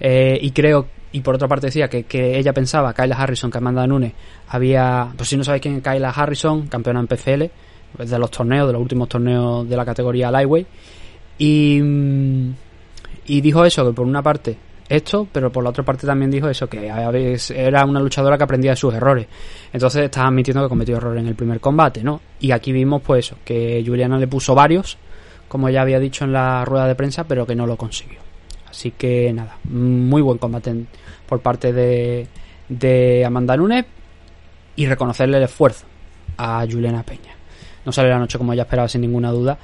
Eh, y creo, y por otra parte decía que, que ella pensaba, Kayla Harrison, que Amanda Nunes, había, pues si no sabéis quién es Kayla Harrison, campeona en PCL, de los torneos, de los últimos torneos de la categoría Lightweight y, y dijo eso, que por una parte esto, pero por la otra parte también dijo eso, que era una luchadora que aprendía de sus errores. Entonces estaba admitiendo que cometió errores en el primer combate, ¿no? Y aquí vimos pues eso, que Juliana le puso varios, como ya había dicho en la rueda de prensa, pero que no lo consiguió. Así que nada, muy buen combate por parte de, Amanda Nunes y reconocerle el esfuerzo a Juliana Peña. No sale la noche como ella esperaba sin ninguna duda,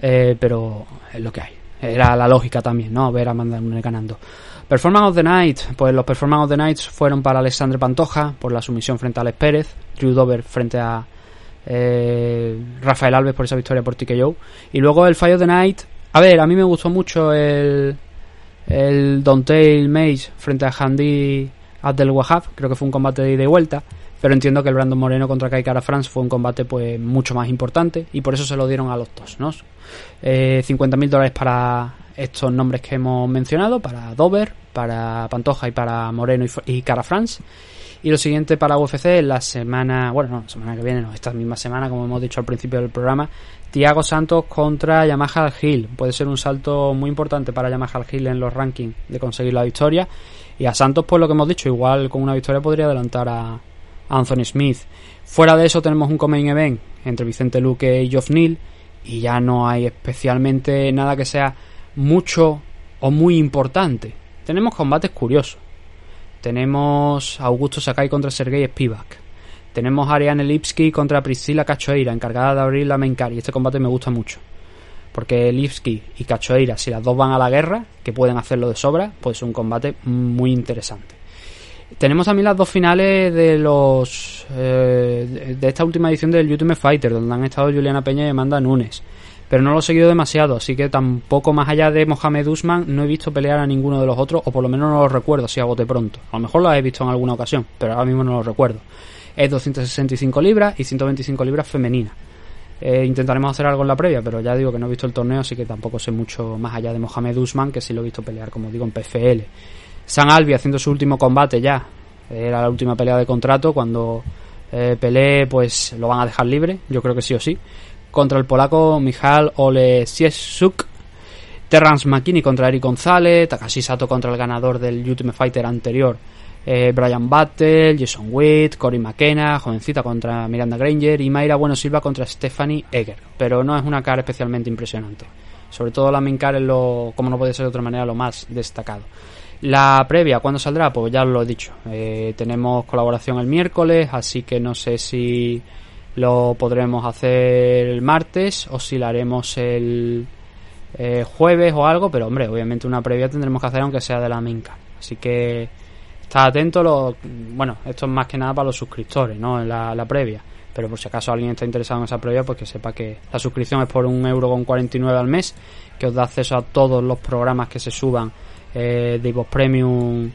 eh, pero es lo que hay. Era la lógica también, ¿no? Ver a Amanda ganando. Performance of the Night, pues los Performance of the Night fueron para Alexandre Pantoja por la sumisión frente a Alex Pérez, Drew Dover frente a eh, Rafael Alves por esa victoria por TKO. Y luego el Fire of the Night, a ver, a mí me gustó mucho el, el Tail Maze frente a Handy Abdel Wahab, creo que fue un combate de ida y vuelta pero entiendo que el Brandon Moreno contra Kai Cara France fue un combate pues mucho más importante y por eso se lo dieron a los dos, ¿no? Eh, 50.000 dólares para estos nombres que hemos mencionado, para Dover, para Pantoja y para Moreno y, Cara France. Y lo siguiente para UFC la semana, bueno, no, semana que viene, no, esta misma semana, como hemos dicho al principio del programa, Tiago Santos contra Yamaha Hill. Puede ser un salto muy importante para Yamaha Hill en los rankings de conseguir la victoria. Y a Santos, pues lo que hemos dicho, igual con una victoria podría adelantar a, Anthony Smith. Fuera de eso tenemos un coming event entre Vicente Luque y Geoff Neal y ya no hay especialmente nada que sea mucho o muy importante. Tenemos combates curiosos. Tenemos a Augusto Sakai contra Sergei Spivak. Tenemos a Ariane Lipsky contra Priscila Cachoeira, encargada de abrir la main card. Y este combate me gusta mucho. Porque Lipsky y Cachoeira, si las dos van a la guerra, que pueden hacerlo de sobra, pues es un combate muy interesante. Tenemos también las dos finales de los eh, de esta última edición del Ultimate Fighter, donde han estado Juliana Peña y Amanda Nunes. pero no lo he seguido demasiado, así que tampoco más allá de Mohamed Usman no he visto pelear a ninguno de los otros, o por lo menos no lo recuerdo si hago de pronto. A lo mejor lo he visto en alguna ocasión, pero ahora mismo no lo recuerdo. Es 265 libras y 125 libras femenina. Eh, intentaremos hacer algo en la previa, pero ya digo que no he visto el torneo, así que tampoco sé mucho más allá de Mohamed Usman, que sí lo he visto pelear, como digo, en PFL. San Albi haciendo su último combate ya. Era la última pelea de contrato. Cuando eh, pelee, pues lo van a dejar libre. Yo creo que sí o sí. Contra el polaco Michal Olesieszuk. Terrence McKinney contra Eric González. Takashi Sato contra el ganador del Ultimate Fighter anterior. Eh, Brian Battle, Jason Witt, Cory McKenna, jovencita contra Miranda Granger y Mayra Bueno Silva contra Stephanie Egger. Pero no es una cara especialmente impresionante. Sobre todo la main es lo, como no puede ser de otra manera, lo más destacado. La previa, ¿cuándo saldrá? Pues ya lo he dicho. Eh, tenemos colaboración el miércoles, así que no sé si lo podremos hacer el martes o si la haremos el eh, jueves o algo, pero hombre, obviamente una previa tendremos que hacer aunque sea de la Minca. Así que está atento, lo, bueno, esto es más que nada para los suscriptores, ¿no? En la, previa. Pero por si acaso alguien está interesado en esa previa, pues que sepa que la suscripción es por un euro con 49 al mes, que os da acceso a todos los programas que se suban eh, de Vox Premium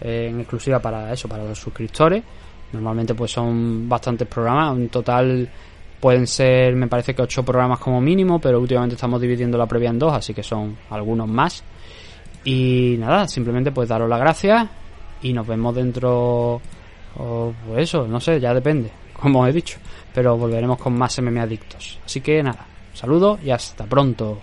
eh, en exclusiva para eso, para los suscriptores. Normalmente pues son bastantes programas, en total pueden ser, me parece que ocho programas como mínimo, pero últimamente estamos dividiendo la previa en dos, así que son algunos más. Y nada, simplemente pues daros las gracias y nos vemos dentro, o pues eso, no sé, ya depende, *laughs* como he dicho, pero volveremos con más MM Adictos. Así que nada, saludos y hasta pronto.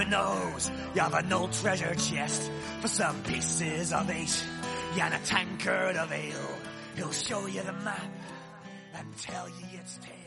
Who knows you have an old treasure chest for some pieces of eight and a tankard of ale. He'll show you the map and tell you its tale.